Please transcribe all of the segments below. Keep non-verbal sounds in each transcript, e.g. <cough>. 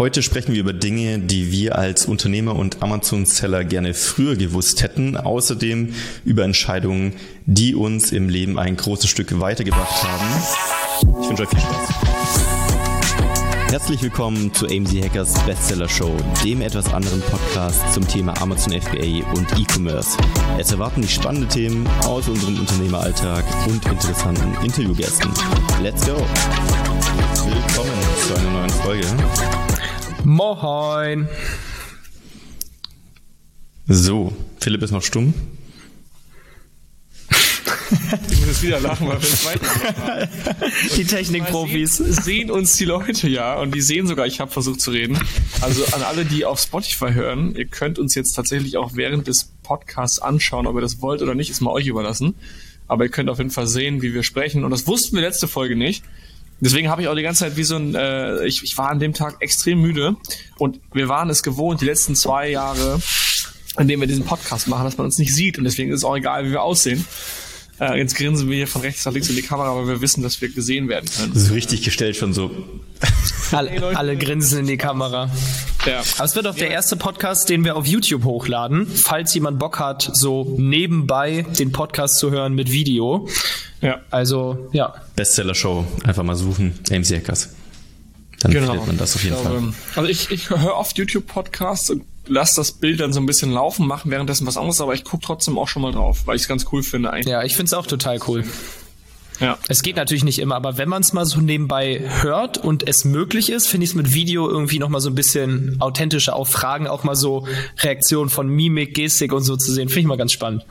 Heute sprechen wir über Dinge, die wir als Unternehmer und Amazon-Seller gerne früher gewusst hätten. Außerdem über Entscheidungen, die uns im Leben ein großes Stück weitergebracht haben. Ich wünsche euch viel Spaß. Herzlich willkommen zu AMZ Hackers Bestseller Show, dem etwas anderen Podcast zum Thema Amazon FBA und E-Commerce. Es erwarten dich spannende Themen aus unserem Unternehmeralltag und interessanten Interviewgästen. Let's go! Willkommen zu einer neuen Folge. Moin. So, Philipp ist noch stumm. Ich muss jetzt wieder lachen, weil wir es weiter. <laughs> Die Technikprofis. Sehen uns die Leute ja und die sehen sogar, ich habe versucht zu reden. Also an alle, die auf Spotify hören, ihr könnt uns jetzt tatsächlich auch während des Podcasts anschauen, ob ihr das wollt oder nicht, ist mal euch überlassen. Aber ihr könnt auf jeden Fall sehen, wie wir sprechen. Und das wussten wir letzte Folge nicht. Deswegen habe ich auch die ganze Zeit wie so ein, äh, ich, ich war an dem Tag extrem müde und wir waren es gewohnt, die letzten zwei Jahre, in denen wir diesen Podcast machen, dass man uns nicht sieht und deswegen ist es auch egal, wie wir aussehen. Äh, jetzt grinsen wir hier von rechts nach links in die Kamera, aber wir wissen, dass wir gesehen werden können. Das ist richtig gestellt schon so. <laughs> Alle, alle grinsen in die Kamera. Ja. Aber es wird auch der erste Podcast, den wir auf YouTube hochladen. Falls jemand Bock hat, so nebenbei den Podcast zu hören mit Video. Ja. Also, ja. Bestseller Show. Einfach mal suchen. AMC Hackers. Dann findet man das auf jeden ich Fall. glaube, Also ich, ich höre oft YouTube-Podcasts und lasse das Bild dann so ein bisschen laufen, mache währenddessen was anderes, aber ich gucke trotzdem auch schon mal drauf, weil ich es ganz cool finde eigentlich. Ja, ich find's auch total cool. Ja. Es geht natürlich nicht immer, aber wenn man es mal so nebenbei hört und es möglich ist, finde ich es mit Video irgendwie noch mal so ein bisschen authentischer. Auch Fragen, auch mal so Reaktionen von Mimik, Gestik und so zu sehen, finde ich mal ganz spannend.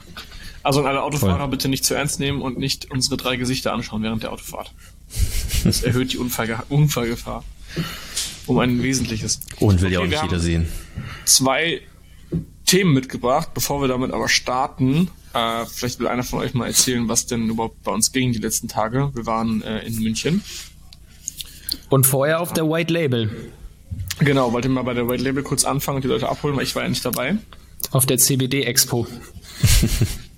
Also an alle Autofahrer Voll. bitte nicht zu ernst nehmen und nicht unsere drei Gesichter anschauen während der Autofahrt. Das erhöht die Unfallge Unfallgefahr. Um ein wesentliches. Und will ja auch Okay, nicht wir jeder sehen. Zwei Themen mitgebracht, bevor wir damit aber starten. Äh, vielleicht will einer von euch mal erzählen, was denn überhaupt bei uns ging die letzten Tage. Wir waren äh, in München. Und vorher auf der White Label, Genau, wollte mal bei der White Label kurz anfangen und die Leute abholen, weil ich war ja nicht dabei. auf der CBD Expo. <laughs>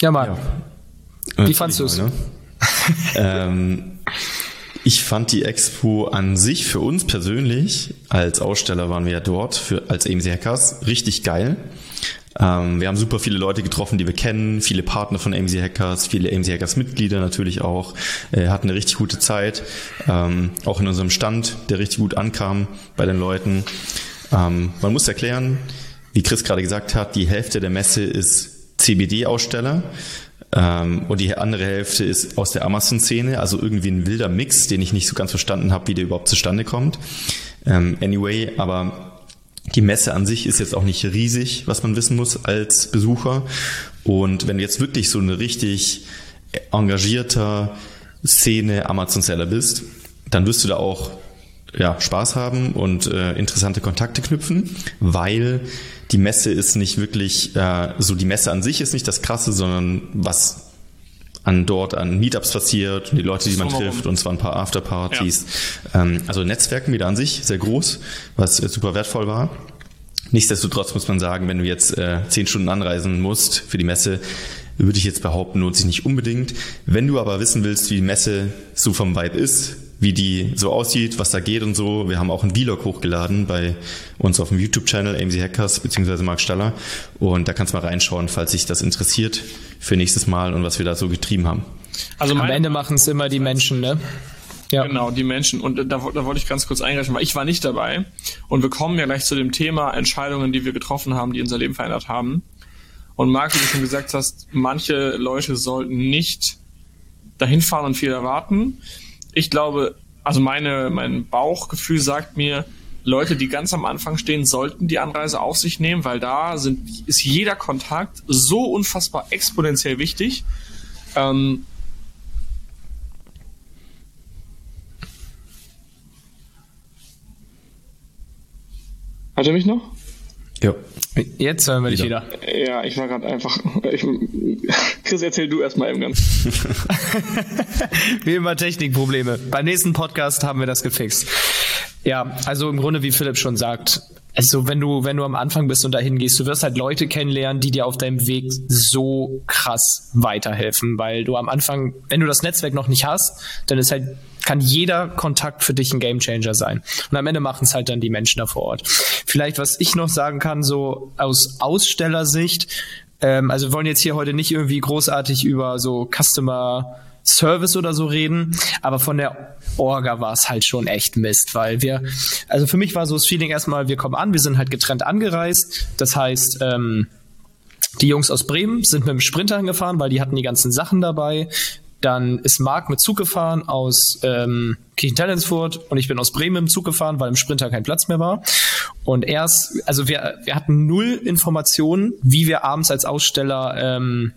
ja, Mann. Wie fandst du's? Ne? <laughs> ähm, ich fand die Expo an sich für uns persönlich, als Aussteller waren wir ja dort, für, als AMC Hackers, richtig geil. Ähm, wir haben super viele Leute getroffen, die wir kennen, viele Partner von AMC Hackers, viele AMC Hackers Mitglieder natürlich auch, äh, hatten eine richtig gute Zeit, ähm, auch in unserem Stand, der richtig gut ankam bei den Leuten. Ähm, man muss erklären, wie Chris gerade gesagt hat, die Hälfte der Messe ist CBD-Aussteller. Ähm, und die andere Hälfte ist aus der Amazon-Szene, also irgendwie ein wilder Mix, den ich nicht so ganz verstanden habe, wie der überhaupt zustande kommt. Ähm, anyway, aber die Messe an sich ist jetzt auch nicht riesig, was man wissen muss als Besucher. Und wenn du jetzt wirklich so ein richtig engagierter Szene Amazon-Seller bist, dann wirst du da auch ja, Spaß haben und äh, interessante Kontakte knüpfen, weil die Messe ist nicht wirklich, äh, so die Messe an sich ist nicht das Krasse, sondern was an dort an Meetups passiert und die Leute, die man trifft und zwar ein paar Afterpartys. Ähm, also Netzwerken wieder an sich sehr groß, was äh, super wertvoll war. Nichtsdestotrotz muss man sagen, wenn du jetzt äh, zehn Stunden anreisen musst für die Messe, würde ich jetzt behaupten, lohnt sich nicht unbedingt. Wenn du aber wissen willst, wie die Messe so vom Vibe ist, wie die so aussieht, was da geht und so, wir haben auch einen Vlog hochgeladen bei uns auf dem YouTube-Channel AMC Hackers bzw. Mark Staller und da kannst du mal reinschauen, falls dich das interessiert für nächstes Mal und was wir da so getrieben haben. Also Am Ende machen es immer die Menschen, ne? Ja. Genau, die Menschen. Und da, da wollte ich ganz kurz eingreifen, weil ich war nicht dabei. Und wir kommen ja gleich zu dem Thema Entscheidungen, die wir getroffen haben, die unser Leben verändert haben. Und Marc, wie du schon gesagt hast, manche Leute sollten nicht dahin fahren und viel erwarten. Ich glaube, also meine, mein Bauchgefühl sagt mir, Leute, die ganz am Anfang stehen, sollten die Anreise auf sich nehmen, weil da sind, ist jeder Kontakt so unfassbar exponentiell wichtig. Ähm, Hat er mich noch? Ja. Jetzt hören wir dich wieder. Ja, ich war gerade einfach. Ich, Chris, erzähl du erstmal eben ganz. <laughs> Wie immer Technikprobleme. Beim nächsten Podcast haben wir das gefixt. Ja, also im Grunde, wie Philipp schon sagt, also wenn du, wenn du am Anfang bist und dahin gehst, du wirst halt Leute kennenlernen, die dir auf deinem Weg so krass weiterhelfen, weil du am Anfang, wenn du das Netzwerk noch nicht hast, dann ist halt, kann jeder Kontakt für dich ein Gamechanger sein. Und am Ende machen es halt dann die Menschen da vor Ort. Vielleicht, was ich noch sagen kann, so aus Ausstellersicht, ähm, also wir wollen jetzt hier heute nicht irgendwie großartig über so Customer Service oder so reden, aber von der Orga war es halt schon echt Mist, weil wir, also für mich war so das Feeling erstmal, wir kommen an, wir sind halt getrennt angereist, das heißt, ähm, die Jungs aus Bremen sind mit dem Sprinter hingefahren, weil die hatten die ganzen Sachen dabei. Dann ist Marc mit Zug gefahren aus ähm, Kirchentellensfurt und ich bin aus Bremen im Zug gefahren, weil im Sprinter kein Platz mehr war. Und erst, also wir, wir hatten null Informationen, wie wir abends als Aussteller ähm,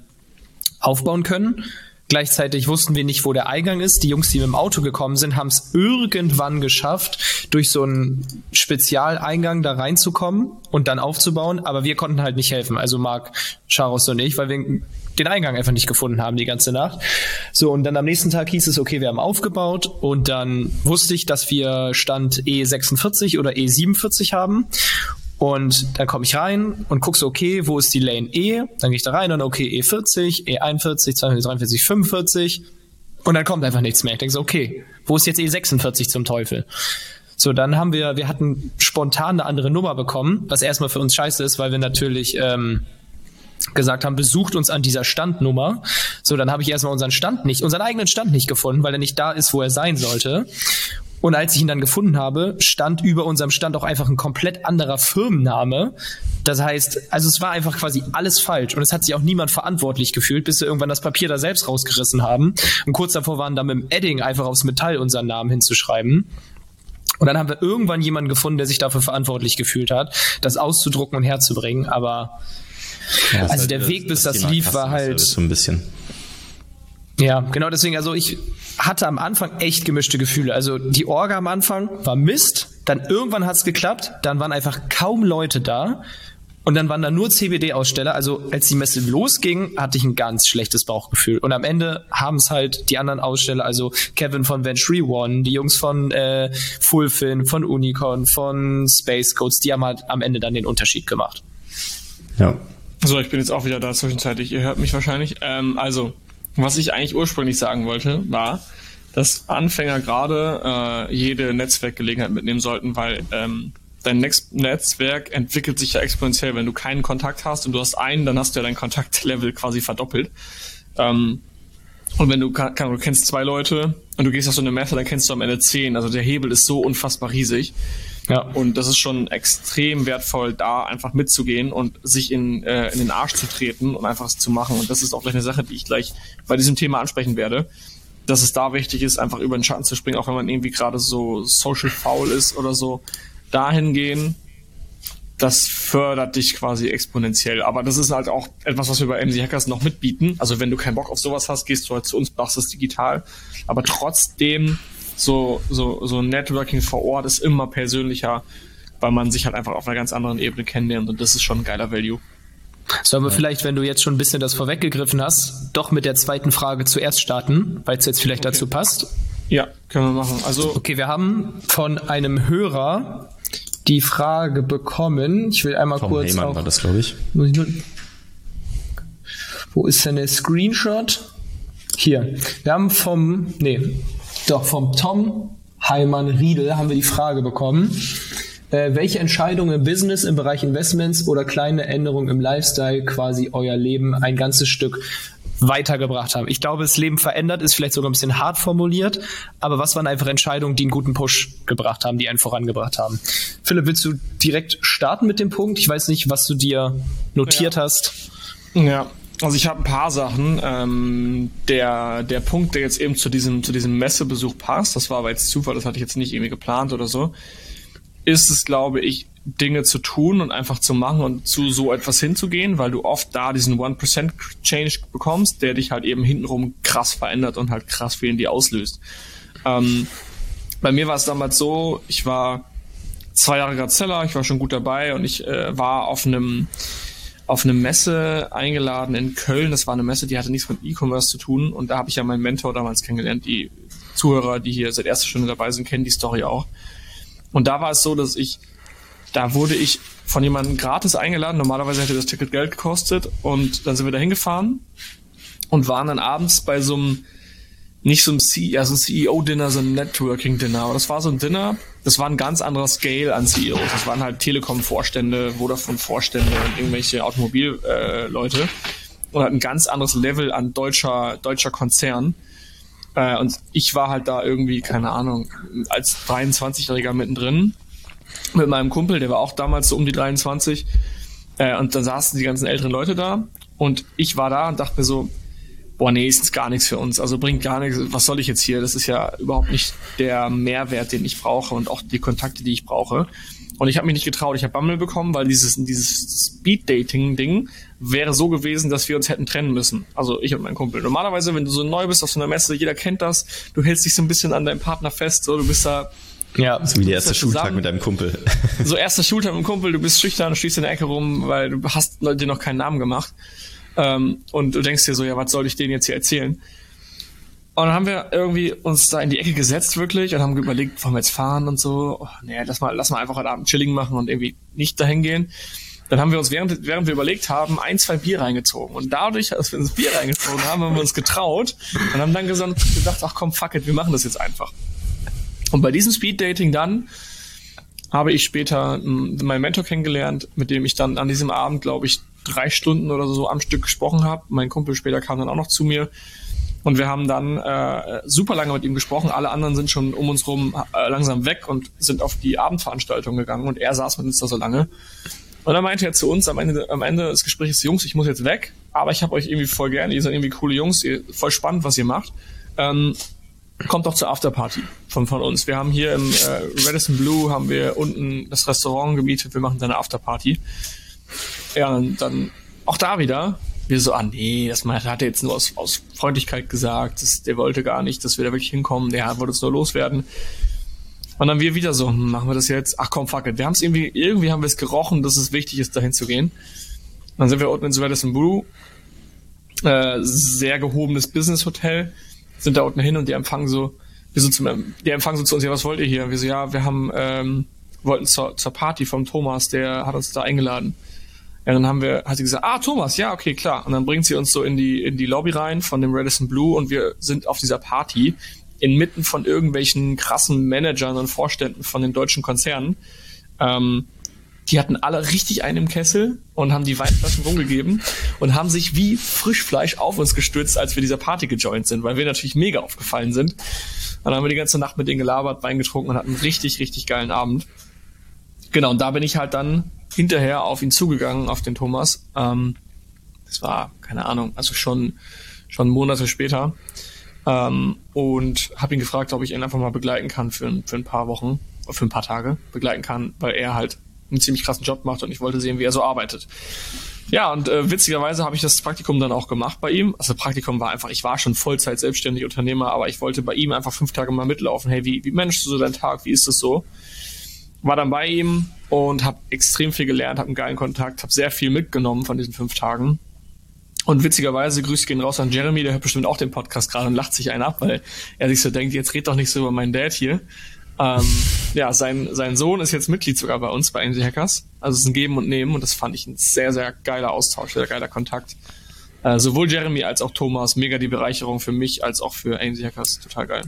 aufbauen können. Gleichzeitig wussten wir nicht, wo der Eingang ist. Die Jungs, die mit dem Auto gekommen sind, haben es irgendwann geschafft, durch so einen Spezialeingang da reinzukommen und dann aufzubauen. Aber wir konnten halt nicht helfen. Also Marc, Charos und ich, weil wir den Eingang einfach nicht gefunden haben die ganze Nacht. So, und dann am nächsten Tag hieß es, okay, wir haben aufgebaut und dann wusste ich, dass wir Stand E46 oder E47 haben. Und dann komme ich rein und gucke so, okay, wo ist die Lane E? Dann gehe ich da rein und okay, E40, E41, 243, 45. Und dann kommt einfach nichts mehr. Ich denke so, okay, wo ist jetzt E46 zum Teufel? So, dann haben wir, wir hatten spontan eine andere Nummer bekommen, was erstmal für uns scheiße ist, weil wir natürlich ähm, gesagt haben, besucht uns an dieser Standnummer. So, dann habe ich erstmal unseren Stand nicht, unseren eigenen Stand nicht gefunden, weil er nicht da ist, wo er sein sollte. Und als ich ihn dann gefunden habe, stand über unserem Stand auch einfach ein komplett anderer Firmenname. Das heißt, also es war einfach quasi alles falsch und es hat sich auch niemand verantwortlich gefühlt, bis wir irgendwann das Papier da selbst rausgerissen haben. Und kurz davor waren da mit dem Edding einfach aufs Metall unseren Namen hinzuschreiben. Und dann haben wir irgendwann jemanden gefunden, der sich dafür verantwortlich gefühlt hat, das auszudrucken und herzubringen. Aber ja, also der Weg, bis das, das lief, war halt so ein bisschen. Ja, genau deswegen, also ich hatte am Anfang echt gemischte Gefühle. Also die Orga am Anfang war Mist, dann irgendwann hat es geklappt, dann waren einfach kaum Leute da und dann waren da nur CBD-Aussteller. Also als die Messe losging, hatte ich ein ganz schlechtes Bauchgefühl. Und am Ende haben es halt die anderen Aussteller, also Kevin von Venturi One, die Jungs von äh, Fullfin, von Unicorn, von Space Codes, die haben halt am Ende dann den Unterschied gemacht. Ja. So, ich bin jetzt auch wieder da zwischenzeitlich. Ihr hört mich wahrscheinlich. Ähm, also, was ich eigentlich ursprünglich sagen wollte, war, dass Anfänger gerade äh, jede Netzwerkgelegenheit mitnehmen sollten, weil ähm, dein Next Netzwerk entwickelt sich ja exponentiell. Wenn du keinen Kontakt hast und du hast einen, dann hast du ja dein Kontaktlevel quasi verdoppelt. Ähm, und wenn du, kann, du kennst zwei Leute und du gehst auf so eine Messe, dann kennst du am Ende zehn. Also der Hebel ist so unfassbar riesig. Ja. Und das ist schon extrem wertvoll, da einfach mitzugehen und sich in, äh, in den Arsch zu treten und einfach zu machen. Und das ist auch gleich eine Sache, die ich gleich bei diesem Thema ansprechen werde. Dass es da wichtig ist, einfach über den Schatten zu springen, auch wenn man irgendwie gerade so social faul ist oder so. Dahin gehen, das fördert dich quasi exponentiell. Aber das ist halt auch etwas, was wir bei MC Hackers noch mitbieten. Also wenn du keinen Bock auf sowas hast, gehst du halt zu uns, machst es digital. Aber trotzdem so, so, so Networking vor Ort ist immer persönlicher, weil man sich halt einfach auf einer ganz anderen Ebene kennenlernt und das ist schon ein geiler Value. Sollen wir vielleicht, wenn du jetzt schon ein bisschen das vorweggegriffen hast, doch mit der zweiten Frage zuerst starten, weil es jetzt vielleicht okay. dazu passt? Ja, können wir machen. Also okay, wir haben von einem Hörer die Frage bekommen. Ich will einmal Tom kurz Heyman auch, war das, glaube ich. Wo ist denn der Screenshot? Hier. Wir haben vom, nee, doch, vom Tom Heimann Riedel haben wir die Frage bekommen. Äh, welche Entscheidungen im Business, im Bereich Investments oder kleine Änderungen im Lifestyle quasi euer Leben ein ganzes Stück weitergebracht haben. Ich glaube, das Leben verändert ist vielleicht sogar ein bisschen hart formuliert, aber was waren einfach Entscheidungen, die einen guten Push gebracht haben, die einen vorangebracht haben? Philipp, willst du direkt starten mit dem Punkt? Ich weiß nicht, was du dir notiert ja. hast. Ja, also ich habe ein paar Sachen. Ähm, der, der Punkt, der jetzt eben zu diesem, zu diesem Messebesuch passt, das war aber jetzt Zufall, das hatte ich jetzt nicht irgendwie geplant oder so, ist es, glaube ich, Dinge zu tun und einfach zu machen und zu so etwas hinzugehen, weil du oft da diesen 1% Change bekommst, der dich halt eben hintenrum krass verändert und halt krass viel in dir auslöst. Ähm, bei mir war es damals so, ich war zwei Jahre Grazella, ich war schon gut dabei und ich äh, war auf einem auf eine Messe eingeladen in Köln. Das war eine Messe, die hatte nichts mit E-Commerce zu tun. Und da habe ich ja meinen Mentor damals kennengelernt. Die Zuhörer, die hier seit erster Stunde dabei sind, kennen die Story auch. Und da war es so, dass ich, da wurde ich von jemandem gratis eingeladen. Normalerweise hätte das Ticket Geld gekostet. Und dann sind wir da hingefahren und waren dann abends bei so einem, nicht so einem, C ja, so ein CEO-Dinner, so ein Networking-Dinner. Aber das war so ein Dinner, das war ein ganz anderer Scale an CEOs. Das waren halt Telekom-Vorstände, Vodafone-Vorstände und irgendwelche Automobil-Leute. Äh, und halt ein ganz anderes Level an deutscher, deutscher Konzern. Äh, und ich war halt da irgendwie, keine Ahnung, als 23-Jähriger mittendrin mit meinem Kumpel, der war auch damals so um die 23. Äh, und dann saßen die ganzen älteren Leute da und ich war da und dachte mir so, boah, nee, ist gar nichts für uns. Also bringt gar nichts. Was soll ich jetzt hier? Das ist ja überhaupt nicht der Mehrwert, den ich brauche und auch die Kontakte, die ich brauche. Und ich habe mich nicht getraut. Ich habe Bammel bekommen, weil dieses, dieses Speed-Dating-Ding wäre so gewesen, dass wir uns hätten trennen müssen. Also ich und mein Kumpel. Normalerweise, wenn du so neu bist auf so einer Messe, jeder kennt das, du hältst dich so ein bisschen an deinem Partner fest, so du bist da ja, so wie der erste Schultag mit deinem Kumpel. So erster Schultag mit dem Kumpel, du bist schüchtern, stehst in der Ecke rum, weil du hast dir noch keinen Namen gemacht. Ähm, und du denkst dir so, ja, was soll ich denen jetzt hier erzählen? Und dann haben wir irgendwie uns da in die Ecke gesetzt wirklich und haben überlegt, wollen wir jetzt fahren und so. Oh, nee, lass mal, lass mal einfach heute Abend Chilling machen und irgendwie nicht dahin gehen. Dann haben wir uns, während, während wir überlegt haben, ein, zwei Bier reingezogen. Und dadurch, dass wir uns Bier reingezogen haben, haben wir uns getraut und haben dann gesagt, ach komm, fuck it, wir machen das jetzt einfach. Und bei diesem Speed-Dating dann habe ich später meinen Mentor kennengelernt, mit dem ich dann an diesem Abend, glaube ich, drei Stunden oder so am Stück gesprochen habe. Mein Kumpel später kam dann auch noch zu mir. Und wir haben dann äh, super lange mit ihm gesprochen. Alle anderen sind schon um uns rum äh, langsam weg und sind auf die Abendveranstaltung gegangen. Und er saß mit uns da so lange. Und dann meinte er zu uns am Ende, am Ende des Gesprächs, Jungs, ich muss jetzt weg, aber ich habe euch irgendwie voll gerne, ihr seid irgendwie coole Jungs, ihr, voll spannend, was ihr macht. Ähm, kommt doch zur Afterparty von, von uns. Wir haben hier im äh, Radisson Blue haben wir unten das Restaurant gemietet, wir machen dann eine Afterparty. Ja, und dann auch da wieder, wir so, ah nee, das hat er jetzt nur aus, aus Freundlichkeit gesagt, das, der wollte gar nicht, dass wir da wirklich hinkommen, der wollte uns nur loswerden. Und dann wir wieder so, hm, machen wir das jetzt? Ach komm, fuck it. Wir haben es irgendwie, irgendwie haben wir es gerochen, dass es wichtig ist, dahin zu gehen. Dann sind wir unten in Radisson Blue, äh, sehr gehobenes Business Hotel sind da unten hin und die empfangen so, wir so zum, die empfangen so zu uns, ja, was wollt ihr hier? Und wir so, ja, wir haben, ähm, wollten zur, zur Party vom Thomas, der hat uns da eingeladen. Ja, dann haben wir, hat sie gesagt, ah, Thomas, ja, okay, klar. Und dann bringt sie uns so in die, in die Lobby rein von dem Radisson Blue und wir sind auf dieser Party inmitten von irgendwelchen krassen Managern und Vorständen von den deutschen Konzernen. Ähm, die hatten alle richtig einen im Kessel und haben die Weinflaschen rumgegeben und haben sich wie Frischfleisch auf uns gestürzt, als wir dieser Party gejoint sind, weil wir natürlich mega aufgefallen sind. dann haben wir die ganze Nacht mit denen gelabert, Wein getrunken und hatten einen richtig, richtig geilen Abend. Genau, und da bin ich halt dann hinterher auf ihn zugegangen, auf den Thomas. Ähm, das war, keine Ahnung, also schon, schon Monate später. Ähm, und habe ihn gefragt, ob ich ihn einfach mal begleiten kann für, für ein paar Wochen, für ein paar Tage begleiten kann, weil er halt einen ziemlich krassen Job macht und ich wollte sehen, wie er so arbeitet. Ja, und äh, witzigerweise habe ich das Praktikum dann auch gemacht bei ihm. Also Praktikum war einfach, ich war schon Vollzeit selbstständig Unternehmer, aber ich wollte bei ihm einfach fünf Tage mal mitlaufen. Hey, wie, wie managst du so deinen Tag? Wie ist das so? War dann bei ihm und habe extrem viel gelernt, habe einen geilen Kontakt, habe sehr viel mitgenommen von diesen fünf Tagen. Und witzigerweise Grüße gehen raus an Jeremy, der hört bestimmt auch den Podcast gerade und lacht sich einen ab, weil er sich so denkt, jetzt red doch nicht so über meinen Dad hier. Ähm, ja, sein, sein Sohn ist jetzt Mitglied sogar bei uns, bei AMC Hackers. Also es ist ein Geben und Nehmen und das fand ich ein sehr, sehr geiler Austausch, sehr geiler Kontakt. Äh, sowohl Jeremy als auch Thomas, mega die Bereicherung für mich als auch für AMC Hackers, total geil.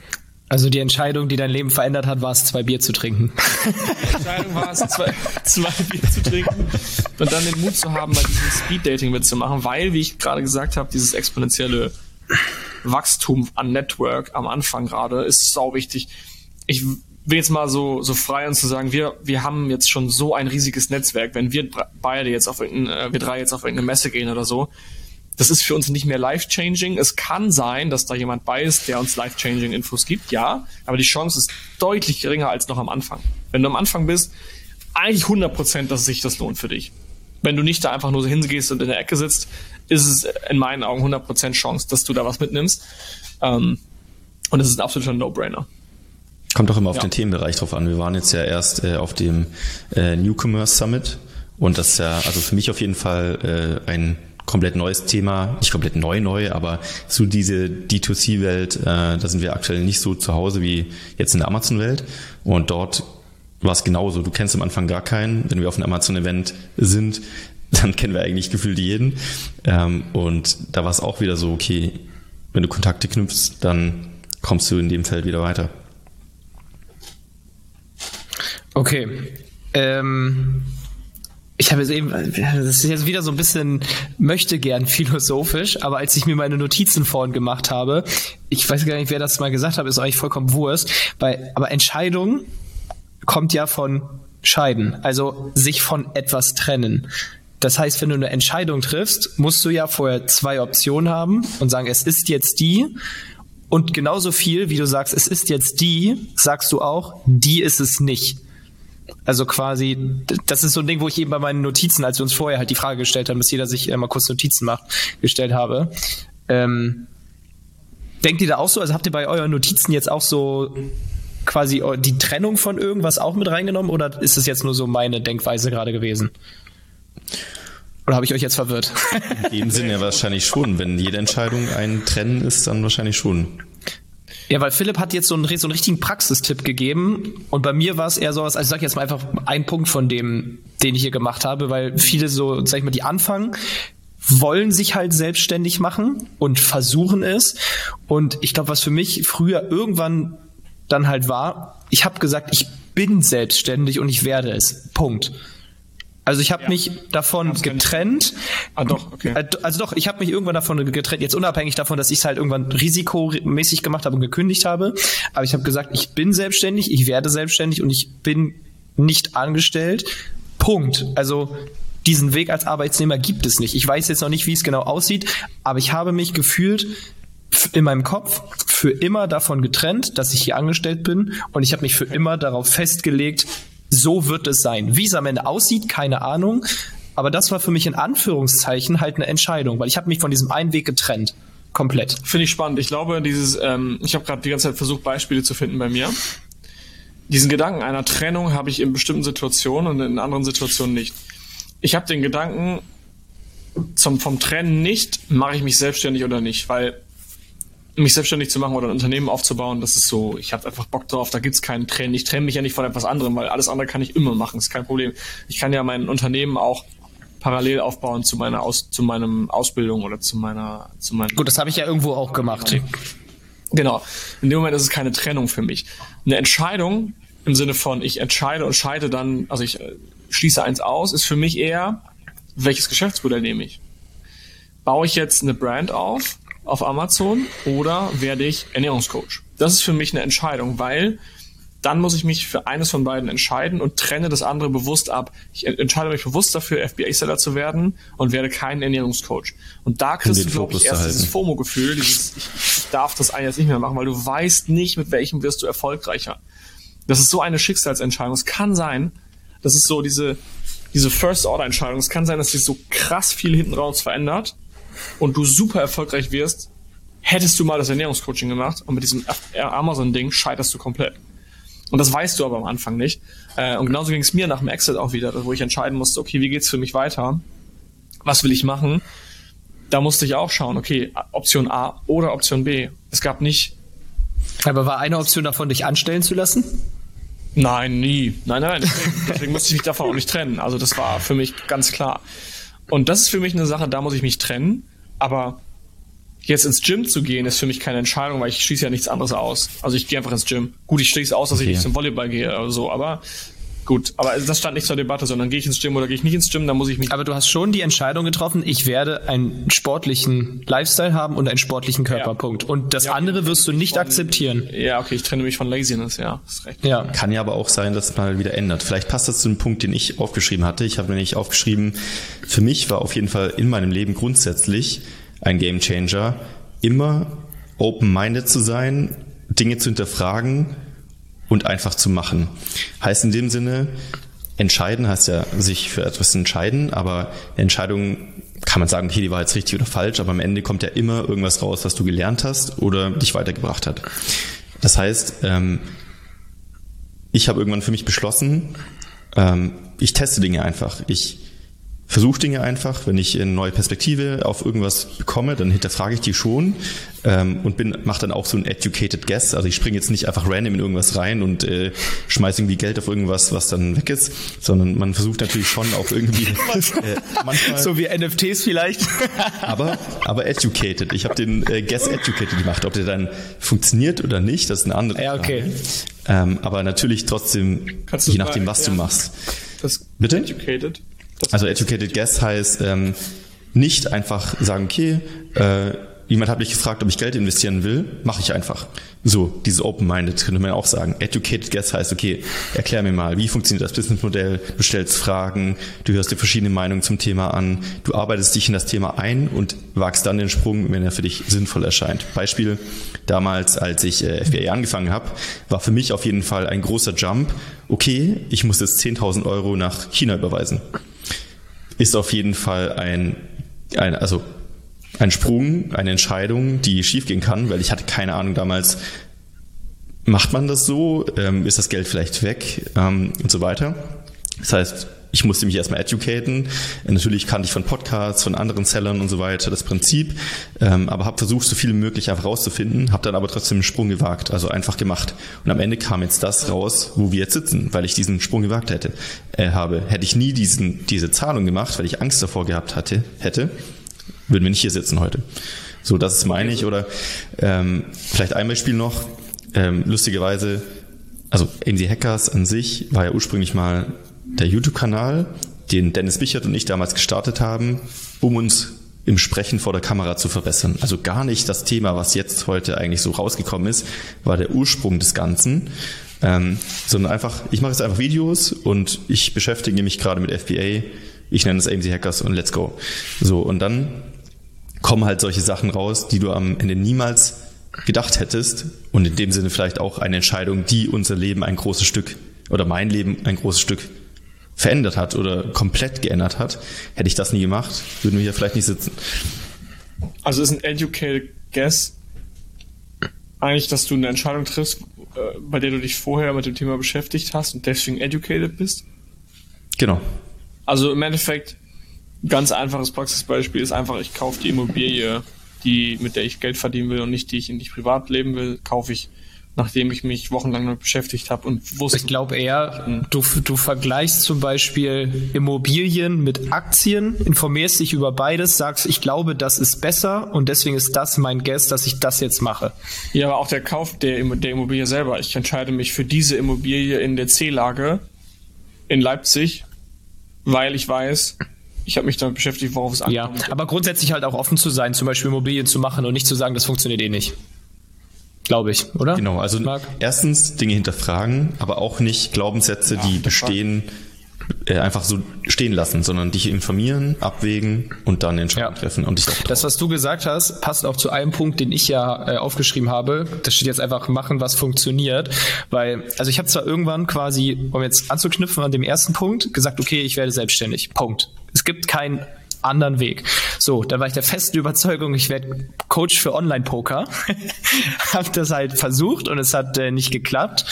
Also die Entscheidung, die dein Leben verändert hat, war es, zwei Bier zu trinken. <laughs> Die Entscheidung war es, zwei, zwei Bier zu trinken und dann den Mut zu haben, bei diesem Speed-Dating mitzumachen, weil, wie ich gerade gesagt habe, dieses exponentielle Wachstum an Network am Anfang gerade ist sau wichtig. Ich will jetzt mal so, so frei und zu sagen, wir, wir haben jetzt schon so ein riesiges Netzwerk, wenn wir beide jetzt auf irgendeine, äh, wir drei jetzt auf irgendeine Messe gehen oder so, das ist für uns nicht mehr life-changing. Es kann sein, dass da jemand bei ist, der uns life-changing Infos gibt, ja, aber die Chance ist deutlich geringer als noch am Anfang. Wenn du am Anfang bist, eigentlich 100 Prozent, dass sich das lohnt für dich. Wenn du nicht da einfach nur so hingehst und in der Ecke sitzt, ist es in meinen Augen 100 Prozent Chance, dass du da was mitnimmst. Ähm, und es ist ein absoluter No-Brainer. Kommt auch immer auf ja. den Themenbereich drauf an. Wir waren jetzt ja erst äh, auf dem äh, New Commerce Summit und das ist ja also für mich auf jeden Fall äh, ein komplett neues Thema, nicht komplett neu neu, aber zu diese D2C-Welt, äh, da sind wir aktuell nicht so zu Hause wie jetzt in der Amazon-Welt und dort war es genauso. Du kennst am Anfang gar keinen. Wenn wir auf einem Amazon-Event sind, <laughs> dann kennen wir eigentlich gefühlt jeden. Ähm, und da war es auch wieder so, okay, wenn du Kontakte knüpfst, dann kommst du in dem Feld wieder weiter. Okay. Ähm, ich habe jetzt eben, das ist jetzt wieder so ein bisschen möchte gern philosophisch, aber als ich mir meine Notizen vorhin gemacht habe, ich weiß gar nicht, wer das mal gesagt hat, ist eigentlich vollkommen Wurst, weil, aber Entscheidung kommt ja von scheiden, also sich von etwas trennen. Das heißt, wenn du eine Entscheidung triffst, musst du ja vorher zwei Optionen haben und sagen, es ist jetzt die. Und genauso viel, wie du sagst, es ist jetzt die, sagst du auch, die ist es nicht. Also quasi, das ist so ein Ding, wo ich eben bei meinen Notizen, als wir uns vorher halt die Frage gestellt haben, bis jeder sich äh, mal kurz Notizen macht, gestellt habe. Ähm, denkt ihr da auch so? Also habt ihr bei euren Notizen jetzt auch so quasi die Trennung von irgendwas auch mit reingenommen oder ist es jetzt nur so meine Denkweise gerade gewesen? Oder habe ich euch jetzt verwirrt? In dem Sinne ja wahrscheinlich schon. Wenn jede Entscheidung ein Trennen ist, dann wahrscheinlich schon. Ja, weil Philipp hat jetzt so einen, so einen richtigen Praxistipp gegeben und bei mir war es eher so was, also ich sag jetzt mal einfach ein Punkt von dem, den ich hier gemacht habe, weil viele so, sag ich mal, die anfangen, wollen sich halt selbstständig machen und versuchen es. Und ich glaube, was für mich früher irgendwann dann halt war, ich habe gesagt, ich bin selbstständig und ich werde es. Punkt. Also ich habe ja. mich davon getrennt. Ah doch, okay. Äh, also doch, ich habe mich irgendwann davon getrennt. Jetzt unabhängig davon, dass ich es halt irgendwann risikomäßig gemacht habe und gekündigt habe. Aber ich habe gesagt, ich bin selbstständig, ich werde selbstständig und ich bin nicht angestellt. Punkt. Also diesen Weg als Arbeitsnehmer gibt es nicht. Ich weiß jetzt noch nicht, wie es genau aussieht, aber ich habe mich gefühlt in meinem Kopf für immer davon getrennt, dass ich hier angestellt bin und ich habe mich für immer darauf festgelegt, so wird es sein. Wie es am Ende aussieht, keine Ahnung. Aber das war für mich in Anführungszeichen halt eine Entscheidung, weil ich habe mich von diesem einen Weg getrennt. Komplett. Finde ich spannend. Ich glaube, dieses, ähm, ich habe gerade die ganze Zeit versucht, Beispiele zu finden bei mir. Diesen Gedanken einer Trennung habe ich in bestimmten Situationen und in anderen Situationen nicht. Ich habe den Gedanken zum, vom Trennen nicht, mache ich mich selbstständig oder nicht, weil mich selbstständig zu machen oder ein Unternehmen aufzubauen, das ist so, ich habe einfach Bock drauf, da gibt's keinen Trennen. Ich trenne mich ja nicht von etwas anderem, weil alles andere kann ich immer machen, ist kein Problem. Ich kann ja mein Unternehmen auch parallel aufbauen zu meiner Aus, zu meinem Ausbildung oder zu meiner zu meinem Gut, das habe ich ja irgendwo auch gemacht. Genau. In dem Moment ist es keine Trennung für mich. Eine Entscheidung im Sinne von ich entscheide und scheide dann, also ich äh, schließe eins aus, ist für mich eher welches Geschäftsmodell nehme ich? Baue ich jetzt eine Brand auf auf Amazon oder werde ich Ernährungscoach? Das ist für mich eine Entscheidung, weil dann muss ich mich für eines von beiden entscheiden und trenne das andere bewusst ab. Ich entscheide mich bewusst dafür, FBA-Seller zu werden und werde kein Ernährungscoach. Und da kriegst du, glaube ich, erst dieses FOMO-Gefühl, dieses, ich, ich darf das eine jetzt nicht mehr machen, weil du weißt nicht, mit welchem wirst du erfolgreicher. Das ist so eine Schicksalsentscheidung. Es kann sein, das ist so diese, diese First-Order-Entscheidung. Es kann sein, dass sich so krass viel hinten raus verändert und du super erfolgreich wirst, hättest du mal das Ernährungscoaching gemacht und mit diesem Amazon-Ding scheiterst du komplett. Und das weißt du aber am Anfang nicht. Äh, und genauso ging es mir nach dem Exit auch wieder, wo ich entscheiden musste, okay, wie geht's für mich weiter? Was will ich machen? Da musste ich auch schauen, okay, Option A oder Option B. Es gab nicht. Aber war eine Option davon, dich anstellen zu lassen? Nein, nie. Nein, nein, deswegen, deswegen musste ich mich davon auch nicht trennen. Also das war für mich ganz klar. Und das ist für mich eine Sache, da muss ich mich trennen. Aber jetzt ins Gym zu gehen, ist für mich keine Entscheidung, weil ich schließe ja nichts anderes aus. Also ich gehe einfach ins Gym. Gut, ich schließe aus, dass okay. ich nicht zum Volleyball gehe oder so, aber Gut, aber das stand nicht zur Debatte, sondern gehe ich ins Gym oder gehe ich nicht ins Gym, dann muss ich mich. Aber du hast schon die Entscheidung getroffen, ich werde einen sportlichen Lifestyle haben und einen sportlichen Körperpunkt. Ja. Und das ja, andere wirst du nicht von, akzeptieren. Ja, okay, ich trenne mich von Laziness, ja. Ist recht. Ja. Kann ja aber auch sein, dass es mal wieder ändert. Vielleicht passt das zu einem Punkt, den ich aufgeschrieben hatte. Ich habe nämlich aufgeschrieben, für mich war auf jeden Fall in meinem Leben grundsätzlich ein Game Changer, immer open-minded zu sein, Dinge zu hinterfragen und einfach zu machen. Heißt in dem Sinne, entscheiden heißt ja sich für etwas entscheiden, aber eine Entscheidung kann man sagen, okay, die war jetzt richtig oder falsch, aber am Ende kommt ja immer irgendwas raus, was du gelernt hast oder dich weitergebracht hat. Das heißt, ähm, ich habe irgendwann für mich beschlossen, ähm, ich teste Dinge einfach. Ich versuche Dinge einfach. Wenn ich eine neue Perspektive auf irgendwas bekomme, dann hinterfrage ich die schon ähm, und bin mache dann auch so ein educated guess. Also ich springe jetzt nicht einfach random in irgendwas rein und äh, schmeiße irgendwie Geld auf irgendwas, was dann weg ist, sondern man versucht natürlich schon auch irgendwie <laughs> äh, manchmal so wie NFTs vielleicht. <laughs> aber aber educated. Ich habe den äh, guess educated gemacht. Ob der dann funktioniert oder nicht, das ist eine andere Ja, okay. Ähm, aber natürlich trotzdem, je nachdem, was du machst. Das Bitte? Educated. Das Also educated guess heißt ähm, nicht einfach sagen, okay, äh, jemand hat mich gefragt, ob ich Geld investieren will, mache ich einfach. So, dieses open-minded könnte man auch sagen. Educated guess heißt, okay, erklär mir mal, wie funktioniert das Businessmodell, du stellst Fragen, du hörst dir verschiedene Meinungen zum Thema an, du arbeitest dich in das Thema ein und wagst dann den Sprung, wenn er für dich sinnvoll erscheint. Beispiel, damals, als ich äh, FBA angefangen habe, war für mich auf jeden Fall ein großer Jump, okay, ich muss jetzt 10.000 Euro nach China überweisen ist auf jeden Fall ein, ein, also ein Sprung, eine Entscheidung, die schiefgehen kann, weil ich hatte keine Ahnung damals, macht man das so, ähm, ist das Geld vielleicht weg ähm, und so weiter. Das heißt, ich musste mich erstmal educaten. Natürlich kannte ich von Podcasts, von anderen Sellern und so weiter das Prinzip, ähm, aber habe versucht, so viel möglich einfach rauszufinden, habe dann aber trotzdem einen Sprung gewagt, also einfach gemacht. Und am Ende kam jetzt das raus, wo wir jetzt sitzen, weil ich diesen Sprung gewagt hätte, äh, habe. Hätte ich nie diesen, diese Zahlung gemacht, weil ich Angst davor gehabt hatte, hätte, würden wir nicht hier sitzen heute. So, das ist meine ich. Oder ähm, vielleicht ein Beispiel noch, ähm, lustigerweise, also AMC Hackers an sich war ja ursprünglich mal der YouTube-Kanal, den Dennis Bichert und ich damals gestartet haben, um uns im Sprechen vor der Kamera zu verbessern. Also gar nicht das Thema, was jetzt heute eigentlich so rausgekommen ist, war der Ursprung des Ganzen, ähm, sondern einfach, ich mache jetzt einfach Videos und ich beschäftige mich gerade mit FBA, ich nenne es AMC Hackers und let's go. So, und dann kommen halt solche Sachen raus, die du am Ende niemals gedacht hättest und in dem Sinne vielleicht auch eine Entscheidung, die unser Leben ein großes Stück oder mein Leben ein großes Stück verändert hat oder komplett geändert hat. Hätte ich das nie gemacht, würden wir hier vielleicht nicht sitzen. Also ist ein educated guess eigentlich, dass du eine Entscheidung triffst, äh, bei der du dich vorher mit dem Thema beschäftigt hast und deswegen educated bist? Genau. Also im Endeffekt, ganz einfaches Praxisbeispiel ist einfach, ich kaufe die Immobilie, die, mit der ich Geld verdienen will und nicht die ich in die ich privat leben will, kaufe ich nachdem ich mich wochenlang damit beschäftigt habe und wusste. Ich glaube eher, du, du vergleichst zum Beispiel Immobilien mit Aktien, informierst dich über beides, sagst, ich glaube, das ist besser und deswegen ist das mein Guess, dass ich das jetzt mache. Ja, aber auch der Kauf der, der Immobilie selber. Ich entscheide mich für diese Immobilie in der C-Lage in Leipzig, weil ich weiß, ich habe mich damit beschäftigt, worauf es ankommt. Ja, aber grundsätzlich halt auch offen zu sein, zum Beispiel Immobilien zu machen und nicht zu sagen, das funktioniert eh nicht. Glaube ich, oder? Genau, also Marc? erstens Dinge hinterfragen, aber auch nicht Glaubenssätze, ja, die bestehen, äh, einfach so stehen lassen, sondern dich informieren, abwägen und dann Entscheidungen ja. treffen. Und dich das, was du gesagt hast, passt auch zu einem Punkt, den ich ja äh, aufgeschrieben habe. Das steht jetzt einfach machen, was funktioniert. Weil, also ich habe zwar irgendwann quasi, um jetzt anzuknüpfen an dem ersten Punkt, gesagt, okay, ich werde selbstständig. Punkt. Es gibt kein anderen Weg. So, da war ich der festen Überzeugung, ich werde Coach für Online-Poker. <laughs> hab das halt versucht und es hat äh, nicht geklappt.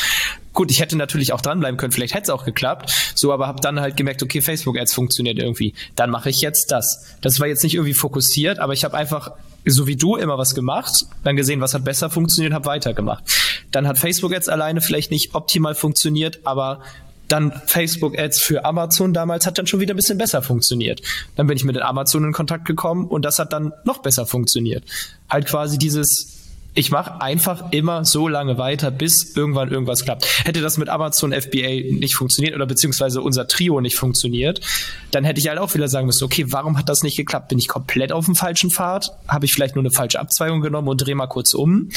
Gut, ich hätte natürlich auch dranbleiben können, vielleicht hätte es auch geklappt. So, aber habe dann halt gemerkt, okay, Facebook-Ads funktioniert irgendwie. Dann mache ich jetzt das. Das war jetzt nicht irgendwie fokussiert, aber ich habe einfach so wie du immer was gemacht, dann gesehen, was hat besser funktioniert, habe weitergemacht. Dann hat Facebook Ads alleine vielleicht nicht optimal funktioniert, aber dann Facebook-Ads für Amazon damals hat dann schon wieder ein bisschen besser funktioniert. Dann bin ich mit Amazon in Kontakt gekommen und das hat dann noch besser funktioniert. Halt quasi dieses ich mache einfach immer so lange weiter, bis irgendwann irgendwas klappt. Hätte das mit Amazon FBA nicht funktioniert oder beziehungsweise unser Trio nicht funktioniert, dann hätte ich halt auch wieder sagen müssen, okay, warum hat das nicht geklappt? Bin ich komplett auf dem falschen Pfad? Habe ich vielleicht nur eine falsche Abzweigung genommen und drehe mal kurz um?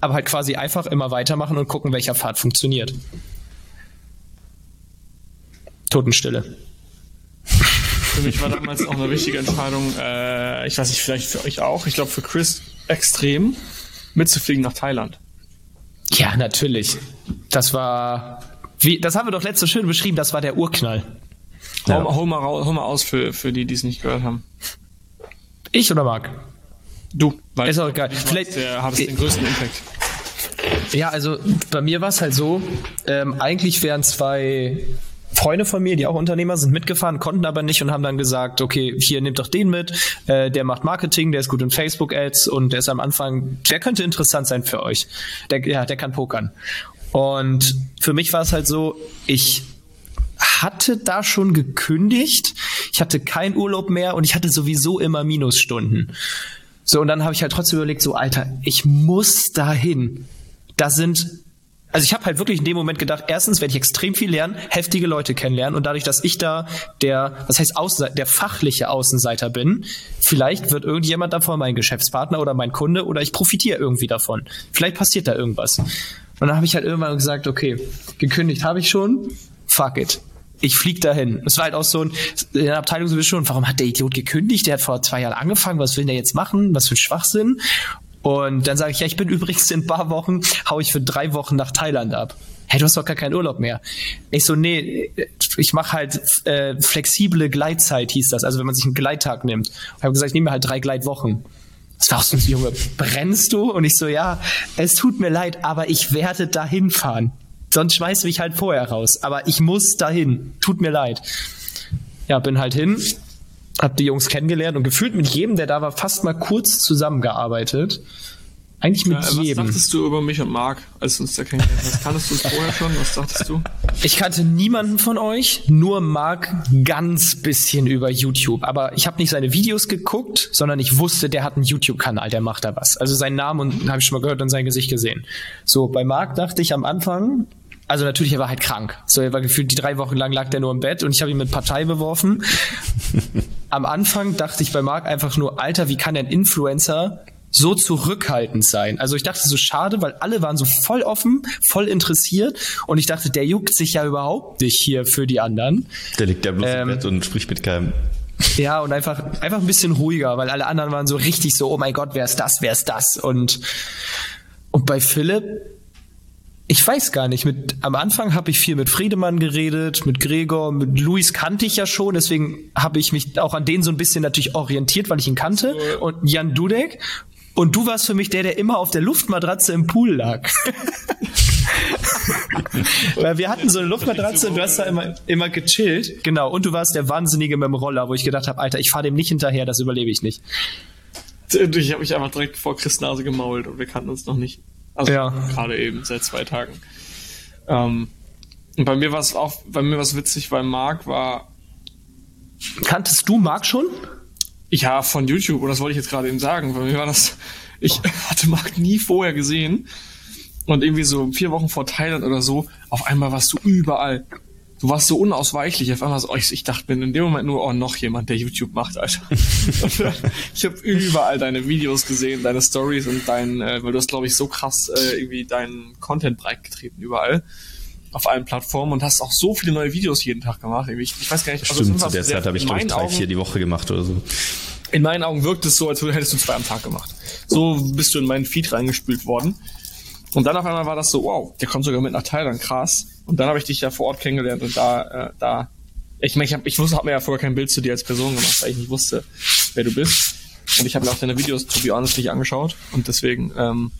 Aber halt quasi einfach immer weitermachen und gucken, welcher Pfad funktioniert. Totenstille. Für mich war damals auch eine wichtige Entscheidung, äh, ich weiß nicht, vielleicht für euch auch, ich glaube für Chris extrem, mitzufliegen nach Thailand. Ja, natürlich. Das war, wie, das haben wir doch letzte schön beschrieben, das war der Urknall. Ja. Hol, hol, mal, hol mal aus für, für die, die es nicht gehört haben. Ich oder Marc? Du, weil ist auch egal. Vielleicht hat den größten Impact. Ja, also bei mir war es halt so, ähm, eigentlich wären zwei Freunde von mir, die auch Unternehmer sind, mitgefahren, konnten aber nicht und haben dann gesagt, okay, hier nehmt doch den mit, äh, der macht Marketing, der ist gut in Facebook-Ads und der ist am Anfang, der könnte interessant sein für euch. Der, ja, der kann pokern. Und für mich war es halt so, ich hatte da schon gekündigt, ich hatte keinen Urlaub mehr und ich hatte sowieso immer Minusstunden. So, und dann habe ich halt trotzdem überlegt, so, Alter, ich muss dahin. Da sind also ich habe halt wirklich in dem Moment gedacht, erstens werde ich extrem viel lernen, heftige Leute kennenlernen und dadurch, dass ich da der, was heißt Außenseiter, der fachliche Außenseiter bin, vielleicht wird irgendjemand davon mein Geschäftspartner oder mein Kunde oder ich profitiere irgendwie davon. Vielleicht passiert da irgendwas. Und dann habe ich halt irgendwann gesagt, okay, gekündigt habe ich schon, fuck it. Ich flieg dahin. Es war halt auch so ein, in der Abteilung sowieso schon, warum hat der Idiot gekündigt? Der hat vor zwei Jahren angefangen, was will der jetzt machen? Was für ein Schwachsinn? Und dann sage ich, ja, ich bin <laughs> übrigens in ein paar Wochen, hau ich für drei Wochen nach Thailand ab. Hey, du hast doch gar keinen Urlaub mehr. Ich so, nee, ich mache halt äh, flexible Gleitzeit, hieß das. Also wenn man sich einen Gleittag nimmt. Ich habe gesagt, ich nehme halt drei Gleitwochen. Das war auch so, Junge, brennst du? Und ich so, ja, es tut mir leid, aber ich werde dahin fahren. Sonst schmeiß mich halt vorher raus. Aber ich muss dahin. Tut mir leid. Ja, bin halt hin, hab die Jungs kennengelernt und gefühlt mit jedem, der da war, fast mal kurz zusammengearbeitet. Eigentlich mit ja, jedem. Was dachtest du über mich und Marc, als du uns da kennengelernt hast? Kanntest du es vorher schon? Was dachtest du? Ich kannte niemanden von euch, nur Marc ganz bisschen über YouTube. Aber ich habe nicht seine Videos geguckt, sondern ich wusste, der hat einen YouTube-Kanal, der macht da was. Also seinen Namen und habe ich schon mal gehört und sein Gesicht gesehen. So, bei Marc dachte ich am Anfang, also natürlich, er war halt krank. So, er war gefühlt die drei Wochen lang lag der nur im Bett und ich habe ihn mit Partei beworfen. <laughs> Am Anfang dachte ich bei Marc einfach nur, Alter, wie kann ein Influencer so zurückhaltend sein? Also ich dachte so schade, weil alle waren so voll offen, voll interessiert und ich dachte, der juckt sich ja überhaupt nicht hier für die anderen. Der liegt ja bloß ähm, im Bett und spricht mit keinem. Ja, und einfach, einfach ein bisschen ruhiger, weil alle anderen waren so richtig so, oh mein Gott, wer ist das, wer ist das? Und, und bei Philipp, ich weiß gar nicht. Mit, am Anfang habe ich viel mit Friedemann geredet, mit Gregor, mit Luis kannte ich ja schon, deswegen habe ich mich auch an denen so ein bisschen natürlich orientiert, weil ich ihn kannte. Und Jan Dudek. Und du warst für mich der, der immer auf der Luftmatratze im Pool lag. <laughs> Weil wir hatten so eine Luftmatratze und du hast da immer, immer gechillt. Genau. Und du warst der Wahnsinnige mit dem Roller, wo ich gedacht habe, Alter, ich fahre dem nicht hinterher, das überlebe ich nicht. Ich habe mich einfach direkt vor Chris Nase gemault und wir kannten uns noch nicht. Also ja. gerade eben seit zwei Tagen. Ähm, und bei mir war es auch, bei mir war es witzig, weil Marc war. Kanntest du Marc schon? Ja, von YouTube, und das wollte ich jetzt gerade eben sagen. Bei mir war das, ich <laughs> hatte Marc nie vorher gesehen. Und irgendwie so vier Wochen vor Thailand oder so, auf einmal warst du überall du warst so unausweichlich. Auf einmal so, ich, ich dachte mir in dem Moment nur, oh, noch jemand, der YouTube macht, Alter. <laughs> ich habe überall deine Videos gesehen, deine Stories und dein, äh, weil du hast, glaube ich, so krass äh, irgendwie deinen Content breitgetreten überall auf allen Plattformen und hast auch so viele neue Videos jeden Tag gemacht. Ich, ich weiß gar nicht, also Stimmt, zu der Zeit habe ich, glaube ich, drei, Augen, vier die Woche gemacht oder so. In meinen Augen wirkt es so, als hättest du zwei am Tag gemacht. So bist du in meinen Feed reingespült worden. Und dann auf einmal war das so, wow, der kommt sogar mit nach Thailand, krass. Und dann habe ich dich ja vor Ort kennengelernt und da, äh, da, ich meine, ich, hab, ich wusste, habe mir ja vorher kein Bild zu dir als Person gemacht, weil ich nicht wusste, wer du bist. Und ich habe mir auch deine Videos, to be honest, nicht angeschaut. Und deswegen. Ähm,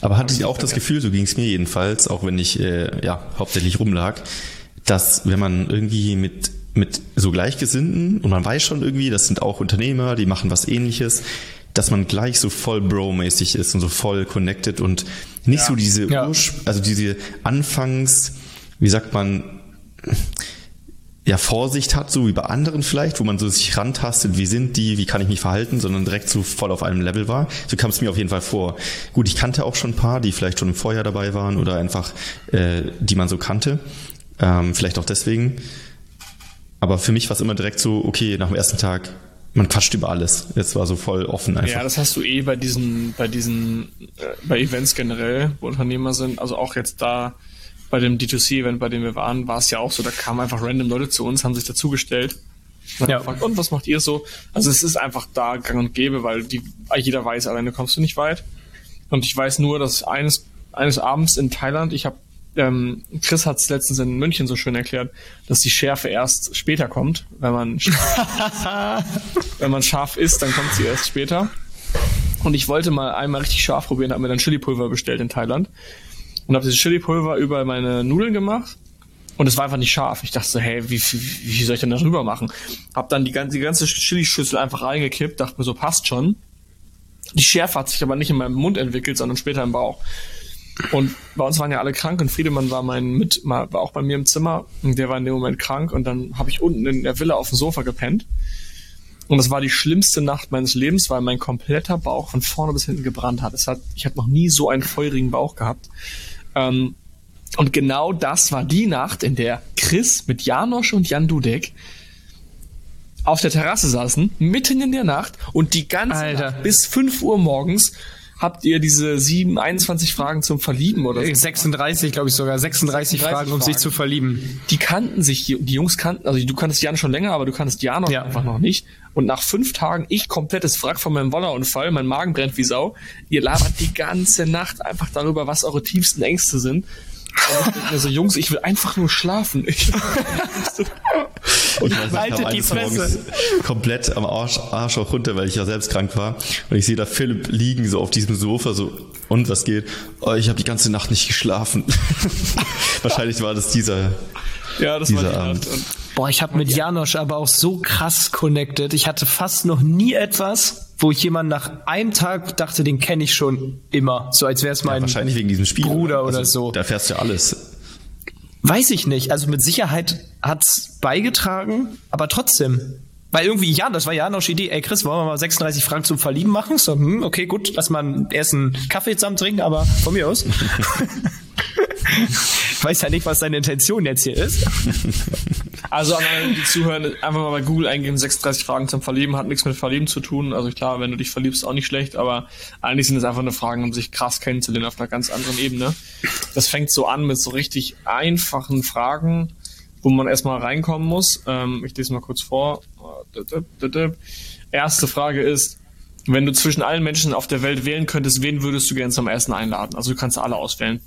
Aber hatte ich auch das Gefühl, so ging es mir jedenfalls, auch wenn ich äh, ja hauptsächlich rumlag, dass wenn man irgendwie mit mit so Gleichgesinnten und man weiß schon irgendwie, das sind auch Unternehmer, die machen was ähnliches, dass man gleich so voll Bro-mäßig ist und so voll connected und nicht ja. so diese, ja. also diese Anfangs, wie sagt man, ja, Vorsicht hat, so wie bei anderen vielleicht, wo man so sich rantastet, wie sind die, wie kann ich mich verhalten, sondern direkt so voll auf einem Level war. So kam es mir auf jeden Fall vor. Gut, ich kannte auch schon ein paar, die vielleicht schon im Vorjahr dabei waren oder einfach, äh, die man so kannte. Ähm, vielleicht auch deswegen. Aber für mich war es immer direkt so, okay, nach dem ersten Tag, man quatscht über alles. Jetzt war so voll offen einfach. Ja, das hast du eh bei diesen, bei diesen, äh, bei Events generell, wo Unternehmer sind. Also auch jetzt da bei dem D2C-Event, bei dem wir waren, war es ja auch so, da kamen einfach random Leute zu uns, haben sich dazugestellt. Ja. Gefragt, und was macht ihr so? Also es ist einfach da gang und gäbe, weil die, jeder weiß, alleine kommst du nicht weit. Und ich weiß nur, dass eines, eines Abends in Thailand, ich habe ähm, Chris hat es letztens in München so schön erklärt, dass die Schärfe erst später kommt. Wenn man, <laughs> wenn man scharf isst, dann kommt sie erst später. Und ich wollte mal einmal richtig scharf probieren, habe mir dann Chili-Pulver bestellt in Thailand und habe dieses Chili-Pulver über meine Nudeln gemacht Und es war einfach nicht scharf. Ich dachte so, hey, wie, wie, wie soll ich denn darüber machen? Hab dann die ganze, die ganze Chili-Schüssel einfach reingekippt, dachte mir so, passt schon. Die Schärfe hat sich aber nicht in meinem Mund entwickelt, sondern später im Bauch. Und bei uns waren ja alle krank und Friedemann war mein mit, war auch bei mir im Zimmer und der war in dem Moment krank und dann habe ich unten in der Villa auf dem Sofa gepennt. Und das war die schlimmste Nacht meines Lebens, weil mein kompletter Bauch von vorne bis hinten gebrannt hat. Es hat ich habe noch nie so einen feurigen Bauch gehabt. Ähm, und genau das war die Nacht, in der Chris mit Janosch und Jan Dudek auf der Terrasse saßen, mitten in der Nacht und die ganze Alter. Nacht bis 5 Uhr morgens habt ihr diese 7, 21 Fragen zum Verlieben oder so. 36, glaube ich sogar. 36, 36 Fragen, um sich Fragen. zu verlieben. Die kannten sich, die die Jungs kannten, also du kanntest Jan schon länger, aber du kanntest Jan noch Ja. einfach noch nicht. Und nach fünf Tagen, ich komplettes Wrack von meinem Wollerunfall, mein Magen brennt wie Sau. Ihr labert die ganze Nacht einfach darüber, was eure tiefsten Ängste sind. Und ich denke mir so, Jungs, ich will einfach nur schlafen. Ich, <laughs> Und ich kam die eines Fresse. Morgens komplett am Arsch, Arsch auch runter, weil ich ja selbst krank war. Und ich sehe da Philipp liegen so auf diesem Sofa so, und was geht? Oh, ich habe die ganze Nacht nicht geschlafen. <laughs> Wahrscheinlich war das dieser, ja, das Dieser war die Abend. Nacht. Und Boah, ich habe mit Janosch aber auch so krass connected. Ich hatte fast noch nie etwas, wo ich jemanden nach einem Tag dachte, den kenne ich schon immer. So als wäre es mein wahrscheinlich wegen diesem Spiel. Bruder oder so. Da fährst du ja alles. Weiß ich nicht. Also mit Sicherheit hat's beigetragen, aber trotzdem. Weil irgendwie, ja, das war Janosch Idee. Ey, Chris, wollen wir mal 36 Fragen zum Verlieben machen? So, hm, okay, gut, lass mal erst einen Kaffee zusammen trinken, aber von mir aus. <laughs> <laughs> ich weiß ja nicht, was deine Intention jetzt hier ist. <laughs> Also an alle, die zuhören, einfach mal bei Google eingeben, 36 Fragen zum Verlieben, hat nichts mit Verlieben zu tun. Also klar, wenn du dich verliebst, auch nicht schlecht, aber eigentlich sind es einfach nur Fragen, um sich krass kennenzulernen auf einer ganz anderen Ebene. Das fängt so an mit so richtig einfachen Fragen, wo man erstmal reinkommen muss. Ähm, ich lese mal kurz vor. Erste Frage ist, wenn du zwischen allen Menschen auf der Welt wählen könntest, wen würdest du gerne zum Essen einladen? Also du kannst alle auswählen.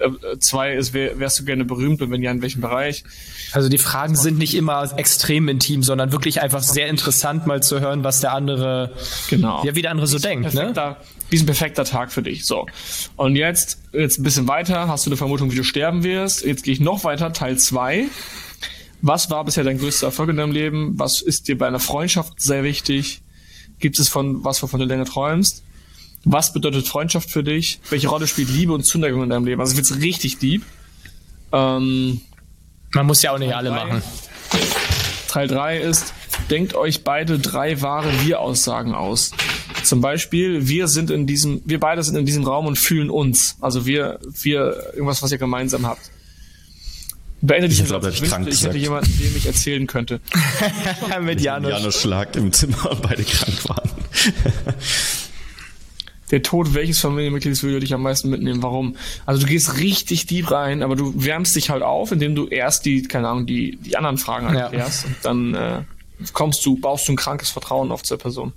Äh, Zwei ist, wär, wärst du gerne berühmt und wenn ja, in welchem Bereich? Also die Fragen sind nicht immer extrem intim, sondern wirklich einfach sehr interessant, mal zu hören, was der andere, Genau. ja, wie der andere so denkt, ne? Wie ist ein perfekter Tag für dich? So. Und jetzt, jetzt ein bisschen weiter, hast du eine Vermutung, wie du sterben wirst. Jetzt gehe ich noch weiter, Teil zwei. Was war bisher dein größter Erfolg in deinem Leben? Was ist dir bei einer Freundschaft sehr wichtig? Gibt es von, was wovon du länger träumst? Was bedeutet Freundschaft für dich? Welche Rolle spielt Liebe und Zuneigung in deinem Leben? Also wird's richtig deep. Ähm, Man muss ja auch nicht alle drei. machen. Teil 3 ist, denkt euch beide drei wahre Wir-Aussagen aus. Zum Beispiel, wir sind in diesem, wir beide sind in diesem Raum und fühlen uns. Also wir, wir, irgendwas, was ihr gemeinsam habt. Beende diesen glaub, Satz. er hat Ich krank ich hätte jemanden, dem ich erzählen könnte. <laughs> Mit Janosch. Janusz lag im Zimmer und beide krank waren. <laughs> Der Tod welches Familienmitglieds würde dich am meisten mitnehmen? Warum? Also du gehst richtig deep rein, aber du wärmst dich halt auf, indem du erst die, keine Ahnung, die, die anderen Fragen Ja. erklärst und dann äh, kommst du, baust du ein krankes Vertrauen auf zur Person.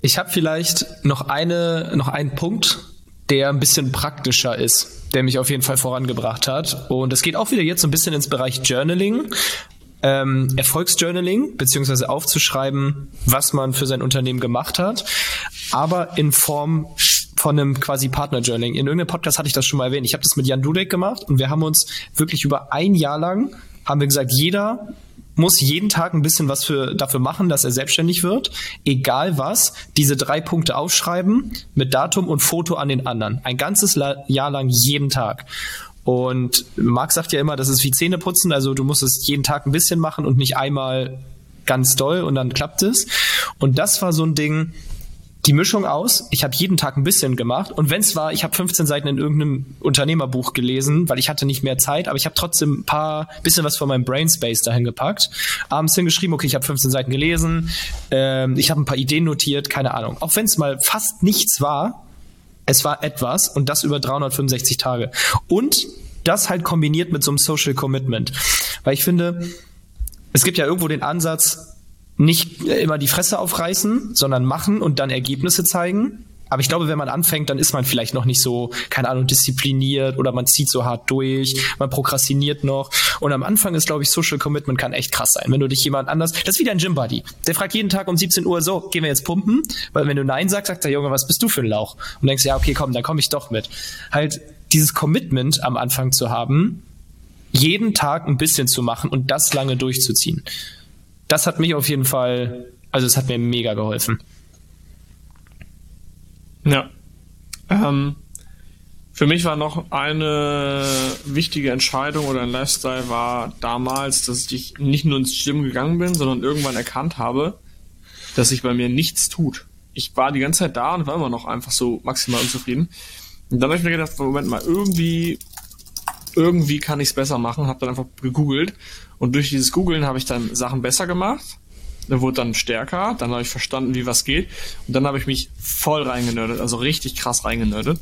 Ich habe vielleicht noch eine, noch einen Punkt, der ein bisschen praktischer ist, der mich auf jeden Fall vorangebracht hat. Und es geht auch wieder jetzt so ein bisschen ins Bereich Journaling. Ähm, Erfolgsjournaling, beziehungsweise aufzuschreiben, was man für sein Unternehmen gemacht hat, aber in Form von einem quasi Partner-Journaling. In irgendeinem Podcast hatte ich das schon mal erwähnt. Ich habe das mit Jan Dudek gemacht und wir haben uns wirklich über ein Jahr lang, haben wir gesagt, jeder muss jeden Tag ein bisschen was für, dafür machen, dass er selbstständig wird. Egal was, diese drei Punkte aufschreiben mit Datum und Foto an den anderen. Ein ganzes Jahr lang jeden Tag. Und Marc sagt ja immer, das ist wie Zähneputzen, also du musst es jeden Tag ein bisschen machen und nicht einmal ganz doll und dann klappt es. Und das war so ein Ding, die Mischung aus. Ich habe jeden Tag ein bisschen gemacht und wenn es war, ich habe 15 Seiten in irgendeinem Unternehmerbuch gelesen, weil ich hatte nicht mehr Zeit, aber ich habe trotzdem ein paar bisschen was von meinem Brainspace dahin gepackt. Abends hingeschrieben, okay, ich habe 15 Seiten gelesen, ähm, ich habe ein paar Ideen notiert, keine Ahnung. Auch wenn es mal fast nichts war, es war etwas und das über 365 Tage. Und das halt kombiniert mit so einem Social Commitment. Weil ich finde, es gibt ja irgendwo den Ansatz, nicht immer die Fresse aufreißen, sondern machen und dann Ergebnisse zeigen. Aber ich glaube, wenn man anfängt, dann ist man vielleicht noch nicht so, keine Ahnung, diszipliniert oder man zieht so hart durch, man prokrastiniert noch. Und am Anfang ist, glaube ich, Social Commitment kann echt krass sein. Wenn du dich jemand anders, das ist wie dein Gym-Buddy. Der fragt jeden Tag um 17 Uhr, so, gehen wir jetzt pumpen? Weil wenn du Nein sagst, sagt der Junge, was bist du für ein Lauch? Und denkst, ja, okay, komm, dann komme ich doch mit. Halt dieses Commitment am Anfang zu haben, jeden Tag ein bisschen zu machen und das lange durchzuziehen. Das hat mich auf jeden Fall, also es hat mir mega geholfen. Ja. Ähm, für mich war noch eine wichtige Entscheidung oder ein Lifestyle war damals, dass ich nicht nur ins Gym gegangen bin, sondern irgendwann erkannt habe, dass sich bei mir nichts tut. Ich war die ganze Zeit da und war immer noch einfach so maximal unzufrieden. Und dann habe ich mir gedacht, Moment mal, irgendwie, irgendwie kann ich es besser machen. Habe dann einfach gegoogelt und durch dieses Googlen habe ich dann Sachen besser gemacht. Dann wurde dann stärker, dann habe ich verstanden, wie was geht und dann habe ich mich voll reingenördet, also richtig krass reingenördet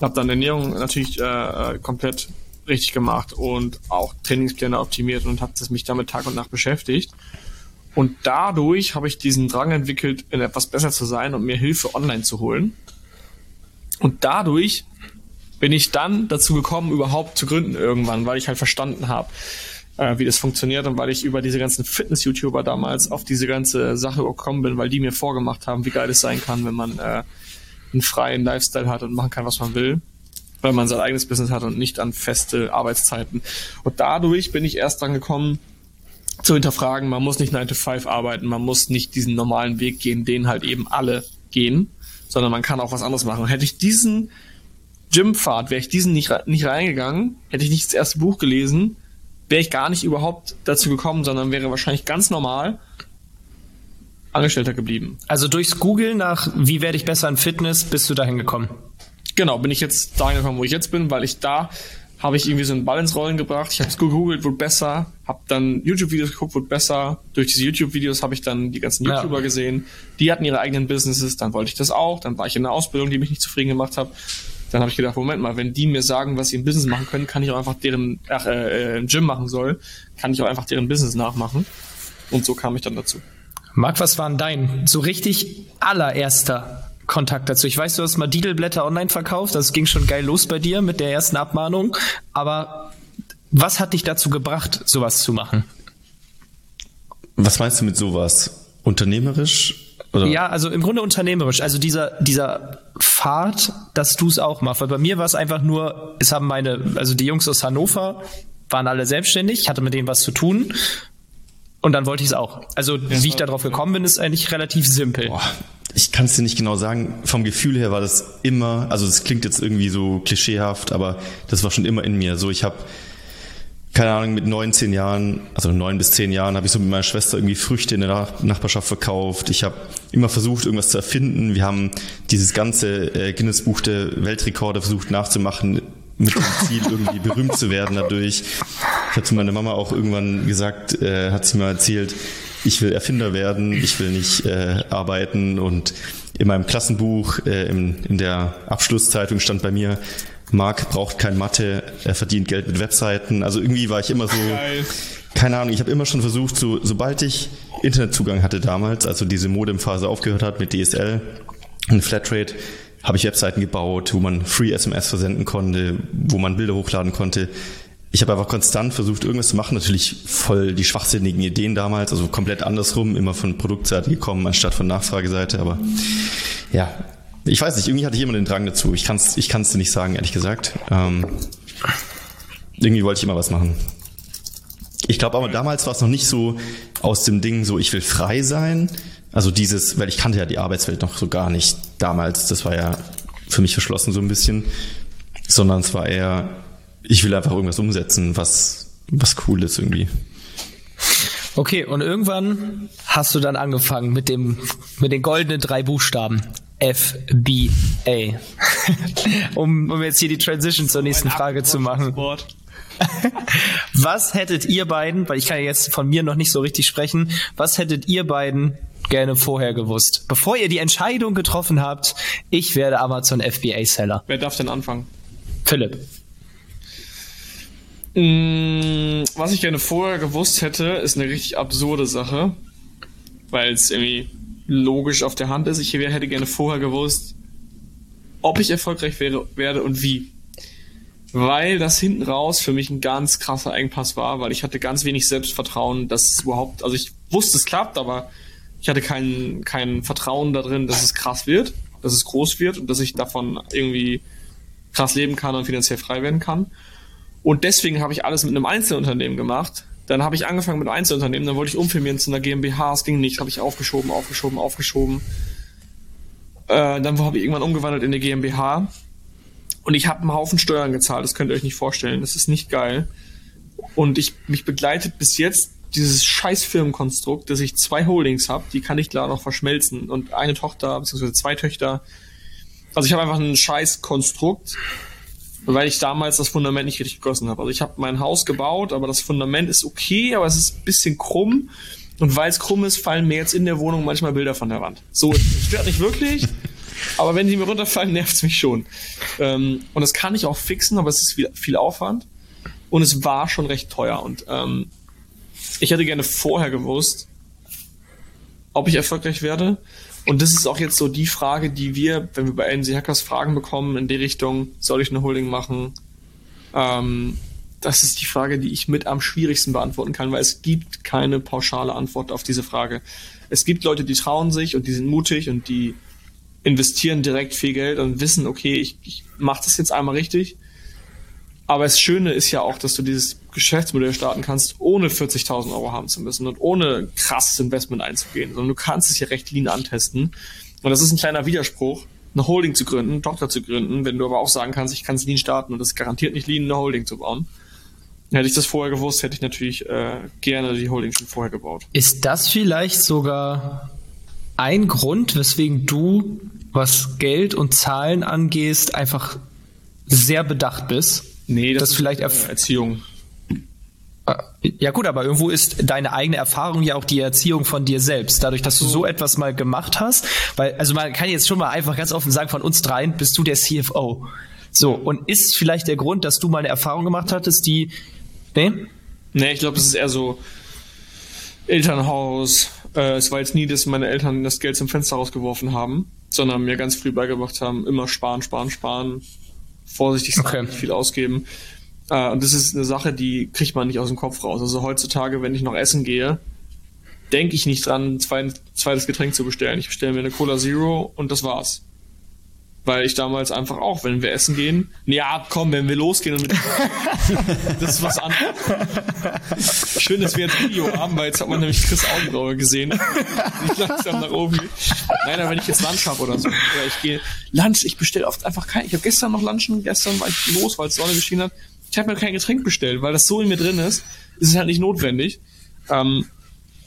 habe dann Ernährung natürlich äh, äh, komplett richtig gemacht und auch Trainingspläne optimiert und habe mich damit Tag und Nacht beschäftigt. Und dadurch habe ich diesen Drang entwickelt, in etwas besser zu sein und mir Hilfe online zu holen. Und dadurch bin ich dann dazu gekommen, überhaupt zu gründen irgendwann, weil ich halt verstanden habe, äh, wie das funktioniert und weil ich über diese ganzen Fitness-YouTuber damals auf diese ganze Sache gekommen bin, weil die mir vorgemacht haben, wie geil es sein kann, wenn man äh, einen freien Lifestyle hat und machen kann, was man will, weil man sein eigenes Business hat und nicht an feste Arbeitszeiten. Und dadurch bin ich erst dran gekommen, zu hinterfragen, man muss nicht 9 to 5 arbeiten, man muss nicht diesen normalen Weg gehen, den halt eben alle gehen, sondern man kann auch was anderes machen. hätte ich diesen Gympfad, wäre ich diesen nicht, nicht reingegangen, hätte ich nicht das erste Buch gelesen, wäre ich gar nicht überhaupt dazu gekommen, sondern wäre wahrscheinlich ganz normal Angestellter geblieben. Also durchs Googlen nach, wie werde ich besser in Fitness, bist du dahin gekommen? Genau, bin ich jetzt dahin gekommen, wo ich jetzt bin, weil ich da habe ich irgendwie so einen Ball ins Rollen gebracht. Ich habe es gegoogelt, wurde besser, habe dann YouTube-Videos geguckt, wurde besser. Durch diese YouTube-Videos habe ich dann die ganzen YouTuber ja. gesehen. Die hatten ihre eigenen Businesses, dann wollte ich das auch. Dann war ich in einer Ausbildung, die mich nicht zufrieden gemacht hat. Dann habe ich gedacht, Moment mal, wenn die mir sagen, was sie im Business machen können, kann ich auch einfach deren ach, äh, im Gym machen soll, kann ich auch einfach deren Business nachmachen. Und so kam ich dann dazu. Marc, was war denn dein so richtig allererster Kontakt dazu? Ich weiß, du hast mal Didelblätter online verkauft, das ging schon geil los bei dir mit der ersten Abmahnung, aber was hat dich dazu gebracht, sowas zu machen? Was meinst du mit sowas? Unternehmerisch? Oder? Ja, also im Grunde unternehmerisch. Also dieser, dieser Pfad, dass du es auch machst. Weil bei mir war es einfach nur, es haben meine, also die Jungs aus Hannover waren alle selbstständig, ich hatte mit denen was zu tun und dann wollte ich es auch. Also ja, wie ich darauf gekommen bin, ist eigentlich relativ simpel. Boah, ich kann es dir nicht genau sagen. Vom Gefühl her war das immer, also das klingt jetzt irgendwie so klischeehaft, aber das war schon immer in mir. So, ich habe keine Ahnung, mit neun, zehn Jahren, also neun bis zehn Jahren, habe ich so mit meiner Schwester irgendwie Früchte in der Nachbarschaft verkauft. Ich habe immer versucht, irgendwas zu erfinden. Wir haben dieses ganze äh, Guinness-Buch der Weltrekorde versucht nachzumachen mit dem Ziel, <laughs> irgendwie berühmt zu werden dadurch. Ich habe zu meiner Mama auch irgendwann gesagt, äh, hat sie mal erzählt, ich will Erfinder werden, ich will nicht äh, arbeiten und in meinem Klassenbuch, äh, in, in der Abschlusszeitung stand bei mir, Marc braucht kein Mathe, er verdient Geld mit Webseiten. Also irgendwie war ich immer so, Geil. keine Ahnung, ich habe immer schon versucht, so, sobald ich Internetzugang hatte damals, also diese Modemphase aufgehört hat mit DSL und Flatrate, habe ich Webseiten gebaut, wo man Free SMS versenden konnte, wo man Bilder hochladen konnte. Ich habe einfach konstant versucht, irgendwas zu machen. Natürlich voll die schwachsinnigen Ideen damals, also komplett andersrum, immer von Produktseite gekommen, anstatt von Nachfrageseite. Aber ja, ich weiß nicht, irgendwie hatte ich immer den Drang dazu. Ich kann es ich kann's dir nicht sagen, ehrlich gesagt. Ähm, irgendwie wollte ich immer was machen. Ich glaube aber damals war es noch nicht so aus dem Ding so, ich will frei sein, also dieses, weil ich kannte ja die Arbeitswelt noch so gar nicht damals, das war ja für mich verschlossen so ein bisschen, sondern es war eher, ich will einfach irgendwas umsetzen, was, was cool ist irgendwie. Okay, und irgendwann hast du dann angefangen mit dem, mit den goldenen drei Buchstaben. FBA. <laughs> um, um jetzt hier die Transition zur nächsten Frage zu machen. <laughs> was hättet ihr beiden, weil ich kann ja jetzt von mir noch nicht so richtig sprechen, was hättet ihr beiden gerne vorher gewusst. Bevor ihr die Entscheidung getroffen habt, ich werde Amazon FBA Seller. Wer darf denn anfangen? Philipp. Mm, was ich gerne vorher gewusst hätte, ist eine richtig absurde Sache, weil es irgendwie logisch auf der Hand ist. Ich hätte gerne vorher gewusst, ob ich erfolgreich wäre, werde und wie. Weil das hinten raus für mich ein ganz krasser Engpass war, weil ich hatte ganz wenig Selbstvertrauen, dass es überhaupt, also ich wusste, es klappt, aber ich hatte kein, kein Vertrauen darin, dass es krass wird, dass es groß wird und dass ich davon irgendwie krass leben kann und finanziell frei werden kann. Und deswegen habe ich alles mit einem Einzelunternehmen gemacht. Dann habe ich angefangen mit Einzelunternehmen, dann wollte ich umfirmieren zu einer GmbH, es ging nicht, habe ich aufgeschoben, aufgeschoben, aufgeschoben. Äh, dann habe ich irgendwann umgewandelt in eine GmbH. Und ich habe einen Haufen Steuern gezahlt, das könnt ihr euch nicht vorstellen. Das ist nicht geil. Und ich mich begleitet bis jetzt dieses scheiß Firmenkonstrukt, dass ich zwei Holdings habe, die kann ich klar noch verschmelzen. Und eine Tochter, beziehungsweise zwei Töchter. Also ich habe einfach ein scheiß Konstrukt, weil ich damals das Fundament nicht richtig gegossen habe. Also ich habe mein Haus gebaut, aber das Fundament ist okay, aber es ist ein bisschen krumm. Und weil es krumm ist, fallen mir jetzt in der Wohnung manchmal Bilder von der Wand. So, es stört nicht wirklich. <laughs> Aber wenn die mir runterfallen, nervt es mich schon. Ähm, und das kann ich auch fixen, aber es ist viel, viel Aufwand. Und es war schon recht teuer. Und ähm, ich hätte gerne vorher gewusst, ob ich erfolgreich werde. Und das ist auch jetzt so die Frage, die wir, wenn wir bei NC Hackers Fragen bekommen in die Richtung, soll ich eine Holding machen? Ähm, das ist die Frage, die ich mit am schwierigsten beantworten kann, weil es gibt keine pauschale Antwort auf diese Frage. Es gibt Leute, die trauen sich und die sind mutig und die investieren direkt viel Geld und wissen, okay, ich, ich mache das jetzt einmal richtig. Aber das Schöne ist ja auch, dass du dieses Geschäftsmodell starten kannst, ohne 40.000 Euro haben zu müssen und ohne krasses Investment einzugehen, sondern du kannst es ja recht lean antesten. Und das ist ein kleiner Widerspruch, eine Holding zu gründen, Tochter zu gründen, wenn du aber auch sagen kannst, ich kann es lean starten und das garantiert nicht lean, eine Holding zu bauen. Hätte ich das vorher gewusst, hätte ich natürlich äh, gerne die Holding schon vorher gebaut. Ist das vielleicht sogar ein Grund, weswegen du, was Geld und Zahlen angehst, einfach sehr bedacht bist? Nee, das, das ist vielleicht Erf Erziehung. Ja gut, aber irgendwo ist deine eigene Erfahrung ja auch die Erziehung von dir selbst. Dadurch, dass du so etwas mal gemacht hast, weil, also man kann jetzt schon mal einfach ganz offen sagen, von uns dreien bist du der CFO. So, und ist vielleicht der Grund, dass du mal eine Erfahrung gemacht hattest, die, nee? Nee, ich glaube, es ist eher so Elternhaus. Äh, es war jetzt nie, dass meine Eltern das Geld zum Fenster rausgeworfen haben, sondern mir ganz früh beigebracht haben, immer sparen, sparen, sparen, vorsichtig sein, Okay. nicht viel ausgeben. Äh, und das ist eine Sache, die kriegt man nicht aus dem Kopf raus. Also heutzutage, wenn ich noch essen gehe, denke ich nicht dran, ein zweit- zweites Getränk zu bestellen. Ich bestelle mir eine Cola Zero und das war's. Weil ich damals einfach auch, wenn wir essen gehen, ja, komm, wenn wir losgehen und mit <laughs> das ist was anderes. Schön, dass wir jetzt Video haben, weil jetzt hat man nämlich Chris Augenbraue gesehen. Die langsam nach oben. Nein, aber wenn ich jetzt Lunch habe oder so, oder ich gehe Lunch, ich bestelle oft einfach kein, ich habe gestern noch Lunchen, gestern war ich los, weil es Sonne geschienen hat. Ich habe mir kein Getränk bestellt, weil das so in mir drin ist, ist es halt nicht notwendig. Ähm,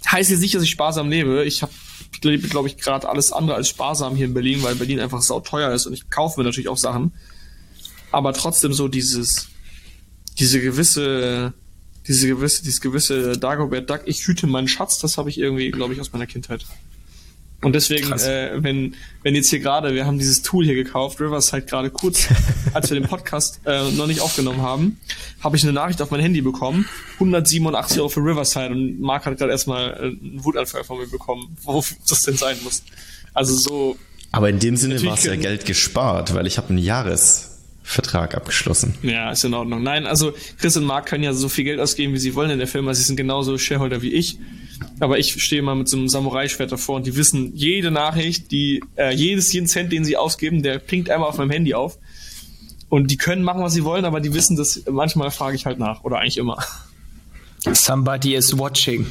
heißt jetzt nicht, dass ich sparsam lebe. Ich habe, ich lebe, glaube ich, gerade alles andere als sparsam hier in Berlin, weil Berlin einfach sauteuer ist und ich kaufe mir natürlich auch Sachen. Aber trotzdem so dieses, diese gewisse, diese gewisse, dieses gewisse Dagobert Duck, ich hüte meinen Schatz, das habe ich irgendwie, glaube ich, aus meiner Kindheit. Und deswegen, äh, wenn, wenn jetzt hier gerade, wir haben dieses Tool hier gekauft, Rivers halt gerade kurz, <laughs> als wir den Podcast äh, noch nicht aufgenommen haben, habe ich eine Nachricht auf mein Handy bekommen, 187 Euro für Riverside und Marc hat gerade erstmal einen Wutanfall von mir bekommen, wo das denn sein muss. Also so, Aber in dem Sinne war es ja Geld gespart, weil ich habe einen Jahresvertrag abgeschlossen. ja, ist in Ordnung. Nein, also Chris und Marc können ja so viel Geld ausgeben, wie sie wollen in der Firma, sie sind genauso Shareholder wie ich. Aber ich stehe mal mit so einem Samurai-Schwert davor und die wissen jede Nachricht, die, äh, jedes, jeden Cent, den sie ausgeben, der pinkt einmal auf meinem Handy auf. Und die können machen, was sie wollen, aber die wissen, dass manchmal frage ich halt nach. Oder eigentlich immer. Somebody is watching.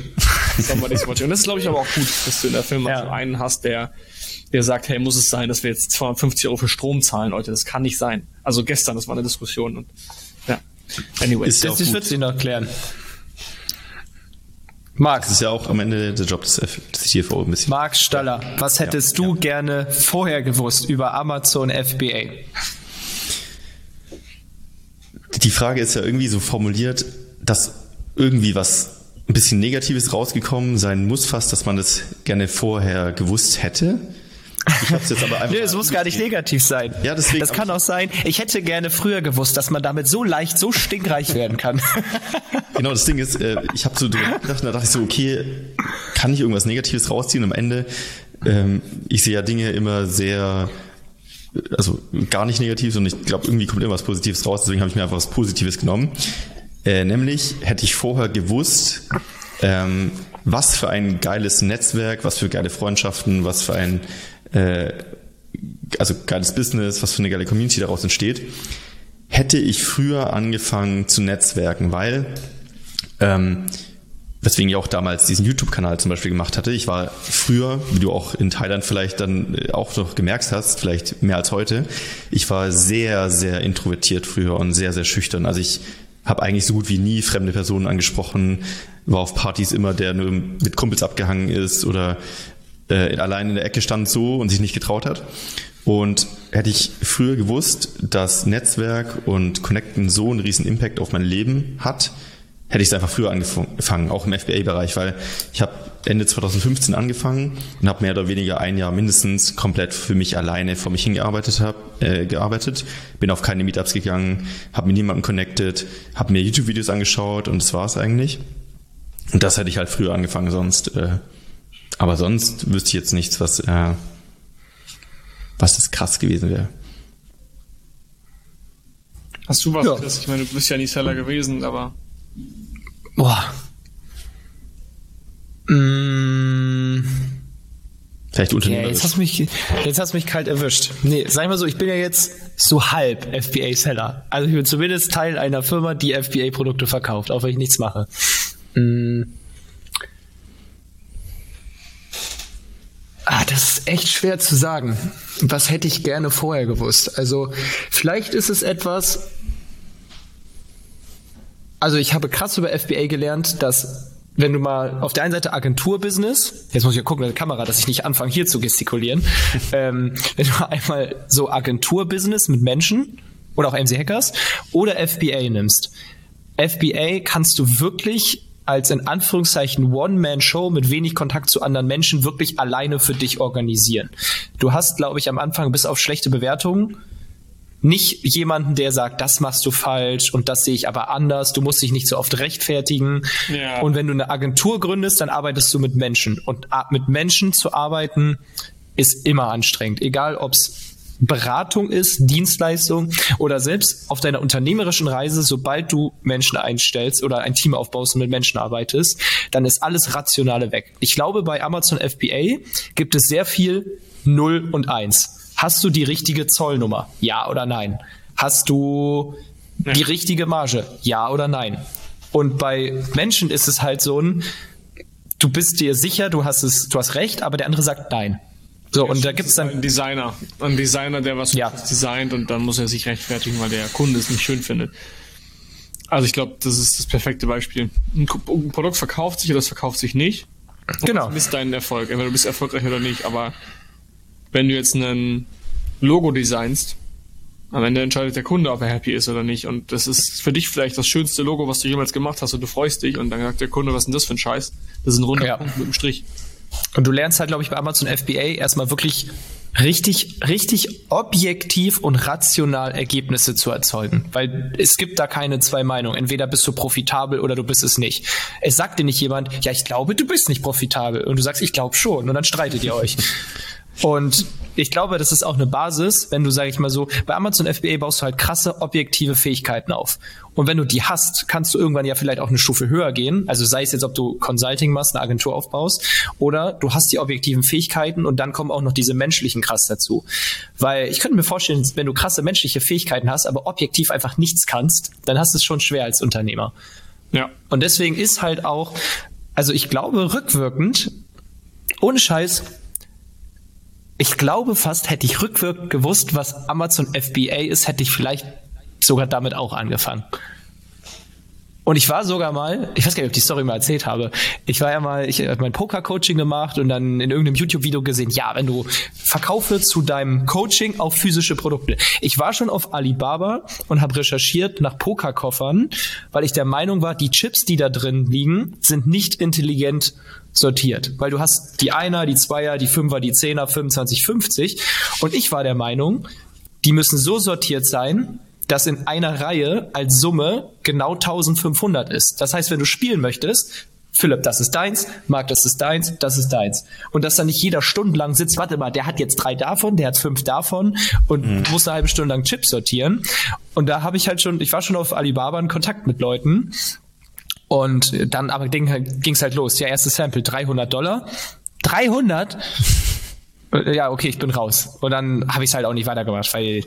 Somebody's watching. Und das ist, glaube ich, aber auch gut, dass du in der Firma Ja. so einen hast, der, der sagt, hey, muss es sein, dass wir jetzt 250 Euro für Strom zahlen, Leute? Das kann nicht sein. Also gestern, das war eine Diskussion. Und, ja. Anyway. Ist ja Das gut. wird sie noch klären. Marc, Das ist ja auch am Ende der Job des, CFO ein bisschen. Marc Staller, was hättest du gerne vorher gewusst über Amazon FBA? Die Frage ist ja irgendwie so formuliert, dass irgendwie was ein bisschen Negatives rausgekommen sein muss, fast, dass man das gerne vorher gewusst hätte. Ich hab's jetzt aber einfach. <laughs> Nee, es muss gar nicht negativ sein. Ja, deswegen- Das kann auch sein, ich hätte gerne früher gewusst, dass man damit so leicht, so stinkreich werden kann. <laughs> Genau, das Ding ist, äh, ich habe so drüber nachgedacht und da dachte ich so, okay, kann ich irgendwas Negatives rausziehen? Am Ende, ähm, ich sehe ja Dinge immer sehr, also gar nicht negativ, sondern ich glaube, irgendwie kommt immer was Positives raus, deswegen habe ich mir einfach was Positives genommen. Äh, nämlich hätte ich vorher gewusst, ähm, was für ein geiles Netzwerk, was für geile Freundschaften, was für ein äh, also geiles Business, was für eine geile Community daraus entsteht, hätte ich früher angefangen zu netzwerken, weil ähm, weswegen ich auch damals diesen YouTube-Kanal zum Beispiel gemacht hatte. Ich war früher, wie du auch in Thailand vielleicht dann äh, auch noch gemerkt hast, vielleicht mehr als heute, ich war sehr, sehr introvertiert früher und sehr, sehr schüchtern. Also ich habe eigentlich so gut wie nie fremde Personen angesprochen, war auf Partys immer der nur mit Kumpels abgehangen ist oder äh, allein in der Ecke stand so und sich nicht getraut hat. Und hätte ich früher gewusst, dass Netzwerk und Connecten so einen riesen Impact auf mein Leben hat, hätte ich es einfach früher angefangen, auch im FBA-Bereich, weil ich habe Ende 2015 angefangen und habe mehr oder weniger ein Jahr mindestens komplett für mich alleine vor mich hingearbeitet hab, äh, gearbeitet, bin auf keine Meetups gegangen, habe mit niemandem connected, habe mir YouTube-Videos angeschaut und das war es eigentlich. Und das hätte ich halt früher angefangen, sonst. Äh, aber sonst wüsste ich jetzt nichts, was äh, was das krass gewesen wäre. Hast du was, ja. Chris? Ich meine, du bist ja nicht Seller gewesen, aber. Boah. Mmh. Vielleicht Unternehmen. Ja, jetzt hast du mich, jetzt hast du mich kalt erwischt. Nee, sag ich mal so, ich bin ja jetzt so halb FBA-Seller. Also ich bin zumindest Teil einer Firma, die FBA-Produkte verkauft, auch wenn ich nichts mache. Mmh. Ah, das ist echt schwer zu sagen. Was hätte ich gerne vorher gewusst? Also, vielleicht ist es etwas. Also, ich habe krass über FBA gelernt, dass wenn du mal auf der einen Seite Agenturbusiness, jetzt muss ich ja gucken mit der Kamera, dass ich nicht anfange hier zu gestikulieren, <laughs> ähm, wenn du einmal so Agenturbusiness mit Menschen oder auch MC Hackers oder FBA nimmst. FBA kannst du wirklich als in Anführungszeichen One-Man-Show mit wenig Kontakt zu anderen Menschen wirklich alleine für dich organisieren. Du hast, glaube ich, am Anfang bis auf schlechte Bewertungen nicht jemanden, der sagt, das machst du falsch und das sehe ich aber anders, du musst dich nicht so oft rechtfertigen. Ja. Und wenn du eine Agentur gründest, dann arbeitest du mit Menschen. Und mit Menschen zu arbeiten ist immer anstrengend. Egal, ob es Beratung ist, Dienstleistung oder selbst auf deiner unternehmerischen Reise, sobald du Menschen einstellst oder ein Team aufbaust und mit Menschen arbeitest, dann ist alles Rationale weg. Ich glaube, bei Amazon FBA gibt es sehr viel 0 und 1. Hast du die richtige Zollnummer? Ja oder nein? Hast du die richtige Marge? Ja oder nein? Und bei Menschen ist es halt so ein, du bist dir sicher, du hast es, du hast recht, aber der andere sagt nein. So, und da gibt es dann. Ein Designer. Ein Designer, der was ja. designt und dann muss er sich rechtfertigen, weil der Kunde es nicht schön findet. Also ich glaube, das ist das perfekte Beispiel. Ein Produkt verkauft sich oder es verkauft sich nicht. Genau. Das ist dein Erfolg. Entweder du bist erfolgreich oder nicht, aber wenn du jetzt ein Logo designst, am Ende entscheidet der Kunde, ob er happy ist oder nicht. Und das ist für dich vielleicht das schönste Logo, was du jemals gemacht hast und du freust dich und dann sagt der Kunde, was ist denn das für ein Scheiß? Das ist ein runder ja. Punkt mit einem Strich. Und du lernst halt, glaube ich, bei Amazon FBA erstmal wirklich richtig, richtig objektiv und rational Ergebnisse zu erzeugen. Weil es gibt da keine zwei Meinungen. Entweder bist du profitabel oder du bist es nicht. Es sagt dir nicht jemand, ja, ich glaube, du bist nicht profitabel. Und du sagst, ich glaube schon. Und dann streitet ihr euch. Und ich glaube, das ist auch eine Basis, wenn du, sage ich mal so, bei Amazon FBA baust du halt krasse objektive Fähigkeiten auf. Und wenn du die hast, kannst du irgendwann ja vielleicht auch eine Stufe höher gehen. Also sei es jetzt, ob du Consulting machst, eine Agentur aufbaust, oder du hast die objektiven Fähigkeiten und dann kommen auch noch diese menschlichen krass dazu. Weil ich könnte mir vorstellen, wenn du krasse menschliche Fähigkeiten hast, aber objektiv einfach nichts kannst, dann hast du es schon schwer als Unternehmer. Ja. Und deswegen ist halt auch, also ich glaube rückwirkend, ohne Scheiß, ich glaube fast, hätte ich rückwirkend gewusst, was Amazon FBA ist, hätte ich vielleicht sogar damit auch angefangen. Und ich war sogar mal, ich weiß gar nicht, ob ich die Story mal erzählt habe. Ich war ja mal, ich habe mein Poker-Coaching gemacht und dann in irgendeinem YouTube-Video gesehen, ja, wenn du verkaufe zu deinem Coaching auch physische Produkte. Ich war schon auf Alibaba und habe recherchiert nach Pokerkoffern, weil ich der Meinung war, die Chips, die da drin liegen, sind nicht intelligent sortiert. Weil du hast die Einer, die Zweier, die Fünfer, die Zehner, 25, 50. Und ich war der Meinung, die müssen so sortiert sein, das in einer Reihe als Summe genau 1500 ist. Das heißt, wenn du spielen möchtest, Philipp, das ist deins, Marc, das ist deins, das ist deins. Und dass dann nicht jeder stundenlang sitzt, warte mal, der hat jetzt drei davon, der hat fünf davon und mhm. muss eine halbe Stunde lang Chips sortieren. Und da habe ich halt schon, ich war schon auf Alibaba in Kontakt mit Leuten. Und dann aber ging es halt los. Ja, erstes Sample, 300 Dollar. 300? <laughs> ja, okay, ich bin raus. Und dann habe ich es halt auch nicht weitergemacht, weil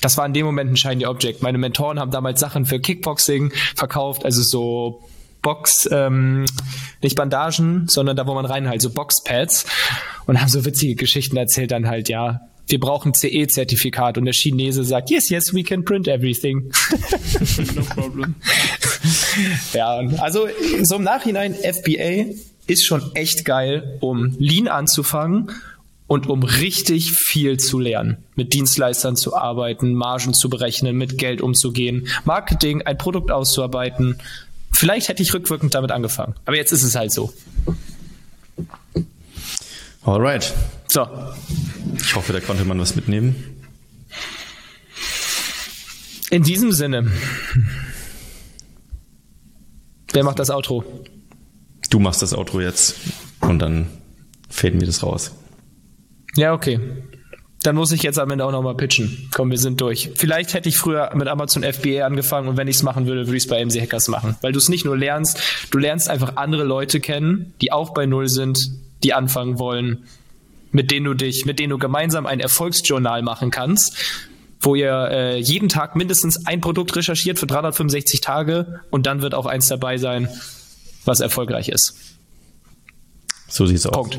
das war in dem Moment ein shiny Object. Meine Mentoren haben damals Sachen für Kickboxing verkauft, also so Box, ähm, nicht Bandagen, sondern da, wo man reinhält, so Boxpads und haben so witzige Geschichten erzählt, dann halt, ja, wir brauchen CE-Zertifikat und der Chinese sagt, yes, yes, we can print everything. <laughs> no problem. <laughs> ja, also so im Nachhinein, FBA ist schon echt geil, um Lean anzufangen und um richtig viel zu lernen, mit Dienstleistern zu arbeiten, Margen zu berechnen, mit Geld umzugehen, Marketing, ein Produkt auszuarbeiten. Vielleicht hätte ich rückwirkend damit angefangen, aber jetzt ist es halt so. Alright. So. Ich hoffe, da konnte man was mitnehmen. In diesem Sinne. Wer macht das Outro? Du machst das Outro jetzt und dann fäden wir das raus. Ja, okay. Dann muss ich jetzt am Ende auch nochmal pitchen. Komm, wir sind durch. Vielleicht hätte ich früher mit Amazon FBA angefangen und wenn ich es machen würde, würde ich es bei MC Hackers machen. Weil du es nicht nur lernst, du lernst einfach andere Leute kennen, die auch bei Null sind, die anfangen wollen, mit denen du dich, mit denen du gemeinsam ein Erfolgsjournal machen kannst, wo ihr äh, jeden Tag mindestens ein Produkt recherchiert für 365 Tage und dann wird auch eins dabei sein, was erfolgreich ist. So sieht's aus. Punkt.